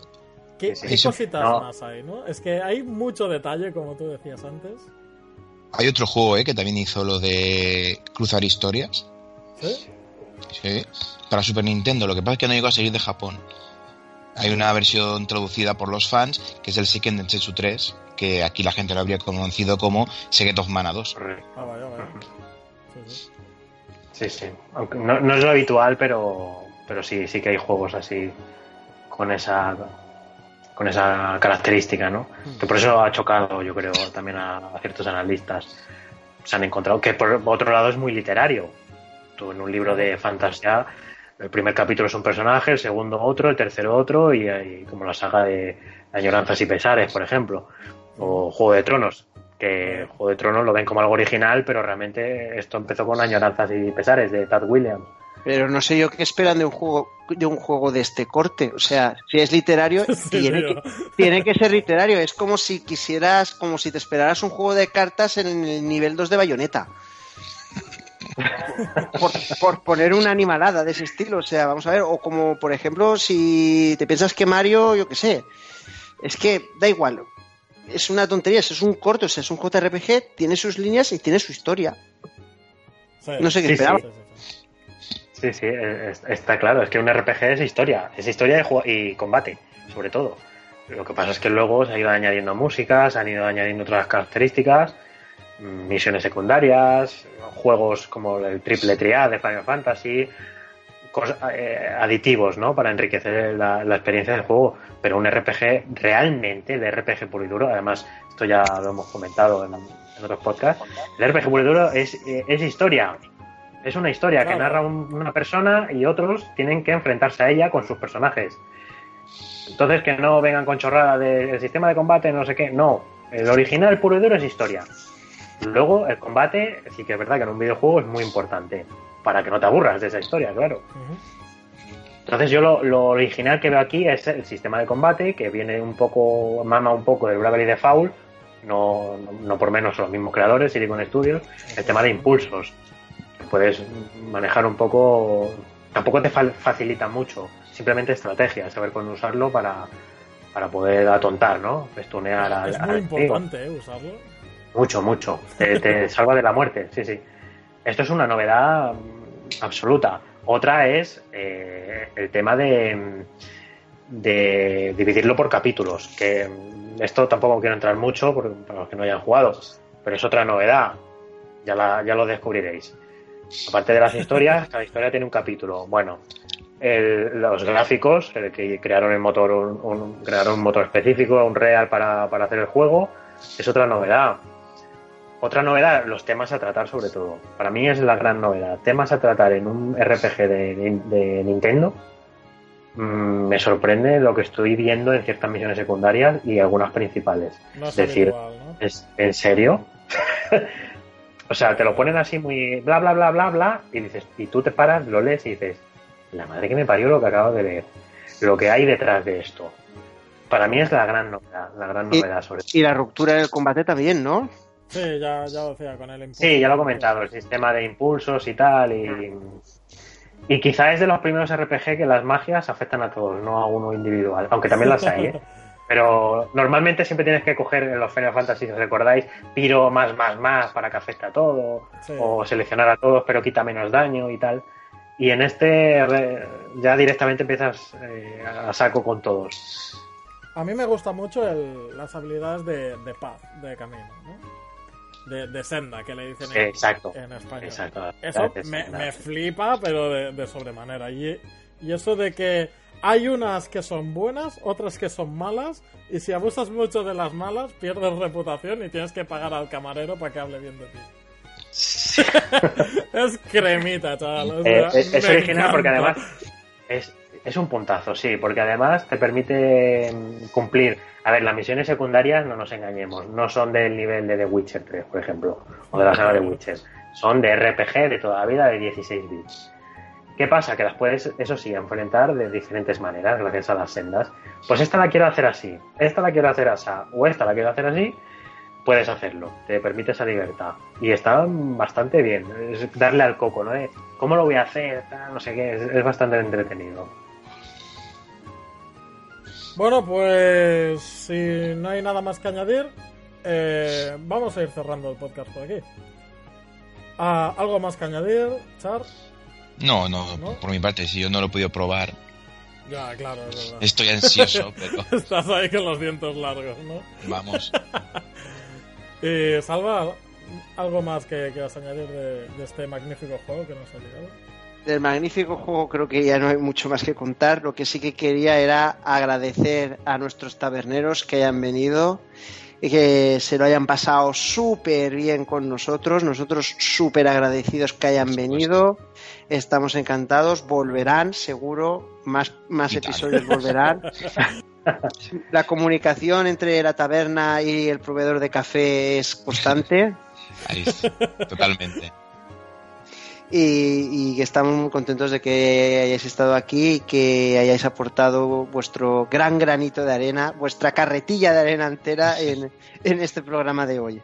¿Qué, cositas más hay, no? Es que hay mucho detalle, como tú decías antes. Hay otro juego, ¿eh? Que también hizo lo de cruzar historias. ¿Sí? Sí, para Super Nintendo. Lo que pasa es que no llegó a salir de Japón. Hay una versión traducida por los fans, que es el Seiken Densetsu 3, que aquí la gente lo habría conocido como Secret of Mana 2. Ah, sí, sí. Aunque no, es lo habitual, pero, pero sí, sí que hay juegos así con esa con esa característica, ¿no? Hmm. Que por eso ha chocado, yo creo, también a, a ciertos analistas. Se han encontrado que por otro lado es muy literario en un libro de fantasía, el primer capítulo es un personaje, el segundo otro, el tercero otro, y, como la saga de Añoranzas y Pesares, por ejemplo, o Juego de Tronos, que Juego de Tronos lo ven como algo original, pero realmente esto empezó con Añoranzas y Pesares de Tad Williams. Pero no sé yo qué esperan de un juego de un juego de este corte. O sea, si es literario, <laughs> tiene, que, tiene, que, ser literario. Es como si quisieras, como si te esperaras un juego de cartas en el nivel 2 de bayoneta por, poner una animalada de ese estilo. O sea, vamos a ver, o como por ejemplo, si te piensas que Mario, yo qué sé, es que da igual, es una tontería, es un corto, o sea, es un JRPG, tiene sus líneas y tiene su historia. no sé qué esperaba. Sí, sí, está claro, es que un RPG es historia, es historia y, y combate, sobre todo. Lo que pasa es que luego se ha ido añadiendo música, se han ido añadiendo otras características misiones secundarias, juegos como el triple triad de Final Fantasy, cos- eh, aditivos, ¿no? Para enriquecer la, la experiencia del juego. Pero un RPG, realmente, el RPG puro y duro, además, esto ya lo hemos comentado en, en otros podcasts, el RPG puro y duro es, eh, es historia. Es una historia que narra un- una persona y otros tienen que enfrentarse a ella con sus personajes. Entonces, que no vengan con chorrada del sistema de combate, no sé qué. No, el original puro y duro es historia. Luego, el combate, sí que es verdad que en un videojuego es muy importante. Para que no te aburras de esa historia, claro. Entonces, yo lo, lo original que veo aquí es el sistema de combate, que viene un poco, mama un poco del Bravely Default. No, no, no por menos son los mismos creadores, Silicon Studios. El tema de impulsos. Puedes manejar un poco. Tampoco te fa- facilita mucho. Simplemente estrategia, saber cuándo usarlo para, para poder atontar, ¿no? Estunear al, Es muy importante, ¿eh? Usarlo. Mucho, mucho. Te, te <laughs> salva de la muerte, sí, sí. Esto es una novedad mm, absoluta. Otra es eh, el tema de, mm, de dividirlo por capítulos, que mm, esto tampoco quiero entrar mucho para los que no hayan jugado, pero es otra novedad. Ya, la- ya lo descubriréis. Aparte de las historias, cada historia tiene un capítulo. Bueno, el- los gráficos, el que crearon el motor, un, un- crearon un motor específico, un real para, para hacer el juego, es otra novedad. Otra novedad, los temas a tratar sobre todo. Para mí es la gran novedad. Temas a tratar en un RPG de, de Nintendo. mm, me sorprende lo que estoy viendo en ciertas misiones secundarias y algunas principales. No es Decir. ¿Es, ¿En serio? <laughs> o sea, te lo ponen así muy bla bla bla bla bla y dices, y tú te paras, lo lees y dices, la madre que me parió lo que acabo de leer. Lo que hay detrás de esto. Para mí es la gran novedad, la gran Y- novedad sobre Y la ruptura del combate también, ¿no? Sí, ya, ya lo decía con el impulso. Sí, ya lo he comentado, el sistema de impulsos y tal. Y, y quizá es de los primeros RPG que las magias afectan a todos, no a uno individual. Aunque también las hay, ¿eh? <laughs> Pero normalmente siempre tienes que coger en los Final Fantasy, si os recordáis, tiro más, más, más para que afecte a todo. Sí. O seleccionar a todos pero quita menos daño y tal. Y en este ya directamente empiezas eh, a saco con todos. A mí me gusta mucho el- las habilidades de, de paz, de camino, ¿no? De, de senda, que le dicen en, Exacto. en español. Exacto. Eso me, flipa, pero de, de sobremanera. Y, y eso de que hay unas que son buenas, otras que son malas, y si abusas mucho de las malas, pierdes reputación y tienes que pagar al camarero para que hable bien de ti. <laughs> es cremita, chaval. o Eh, sea, es, es original porque además es, es un puntazo, sí, porque además te permite mm, cumplir. A ver, las misiones secundarias, no nos engañemos, no son del nivel de The Witcher 3, por ejemplo, o de la saga de Witcher. Son de RPG de toda la vida de 16 bits. ¿Qué pasa? Que las puedes, eso sí, enfrentar de diferentes maneras gracias a las sendas. Pues esta la quiero hacer así, esta la quiero hacer así, o esta la quiero hacer así, puedes hacerlo, te permite esa libertad. Y está bastante bien, darle al coco, ¿no? De, ¿Cómo lo voy a hacer? No sé qué, es, bastante entretenido. Bueno, pues si no hay nada más que añadir, eh, vamos a ir cerrando el podcast por aquí. Ah, ¿Algo más que añadir, Char? No, no, ¿No? por mi parte, si yo no lo he podido probar, Ya, claro, es verdad. estoy ansioso, <laughs> pero Estás ahí con los dientes largos, ¿no? vamos. Y <laughs> Salva, ¿algo más que quieras añadir de, de este magnífico juego que nos ha llegado? Del magnífico juego creo que ya no hay mucho más que contar. Lo que sí que quería era agradecer a nuestros taberneros que hayan venido que se lo hayan pasado súper bien con nosotros. Nosotros súper agradecidos que hayan venido. Estamos encantados. Volverán, seguro. Más, más episodios volverán. <laughs> La comunicación entre la taberna y el proveedor de café es constante. Ahí está, totalmente. Y, y que estamos muy contentos de que hayáis estado aquí y que hayáis aportado vuestro gran granito de arena, vuestra carretilla de arena entera en, en este programa de hoy.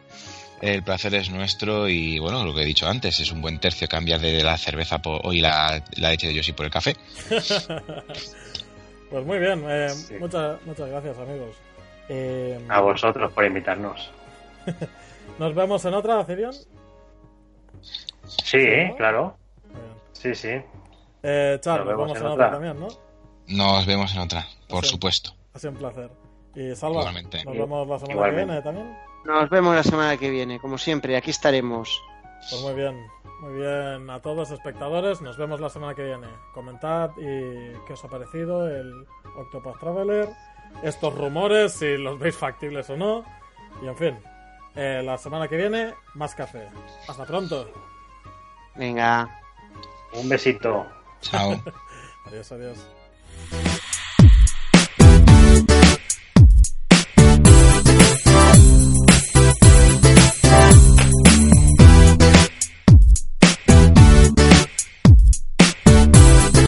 El placer es nuestro y bueno, lo que he dicho antes, es un buen tercio cambiar de la cerveza por, y la, la leche de Yoshi por el café. <laughs> Pues muy bien, eh, Sí. muchas, muchas gracias amigos. Eh, A vosotros por invitarnos. <laughs> Nos vemos en otra, Cirion. Sí, ¿no? claro. Sí, sí. Eh, nos vemos, en, otra. también, ¿no? Nos vemos en otra, por supuesto. Ha sido un placer. Y Salva, nos vemos la semana que viene también. Nos vemos la semana que viene, como siempre, aquí estaremos. Pues muy bien, muy bien a todos espectadores, nos vemos la semana que viene. Comentad y qué os ha parecido el Octopath Traveler, estos rumores, si los veis factibles o no, y en fin, eh, la semana que viene más café. Hasta pronto. Venga. Un besito. Chao. <laughs> adiós, adiós.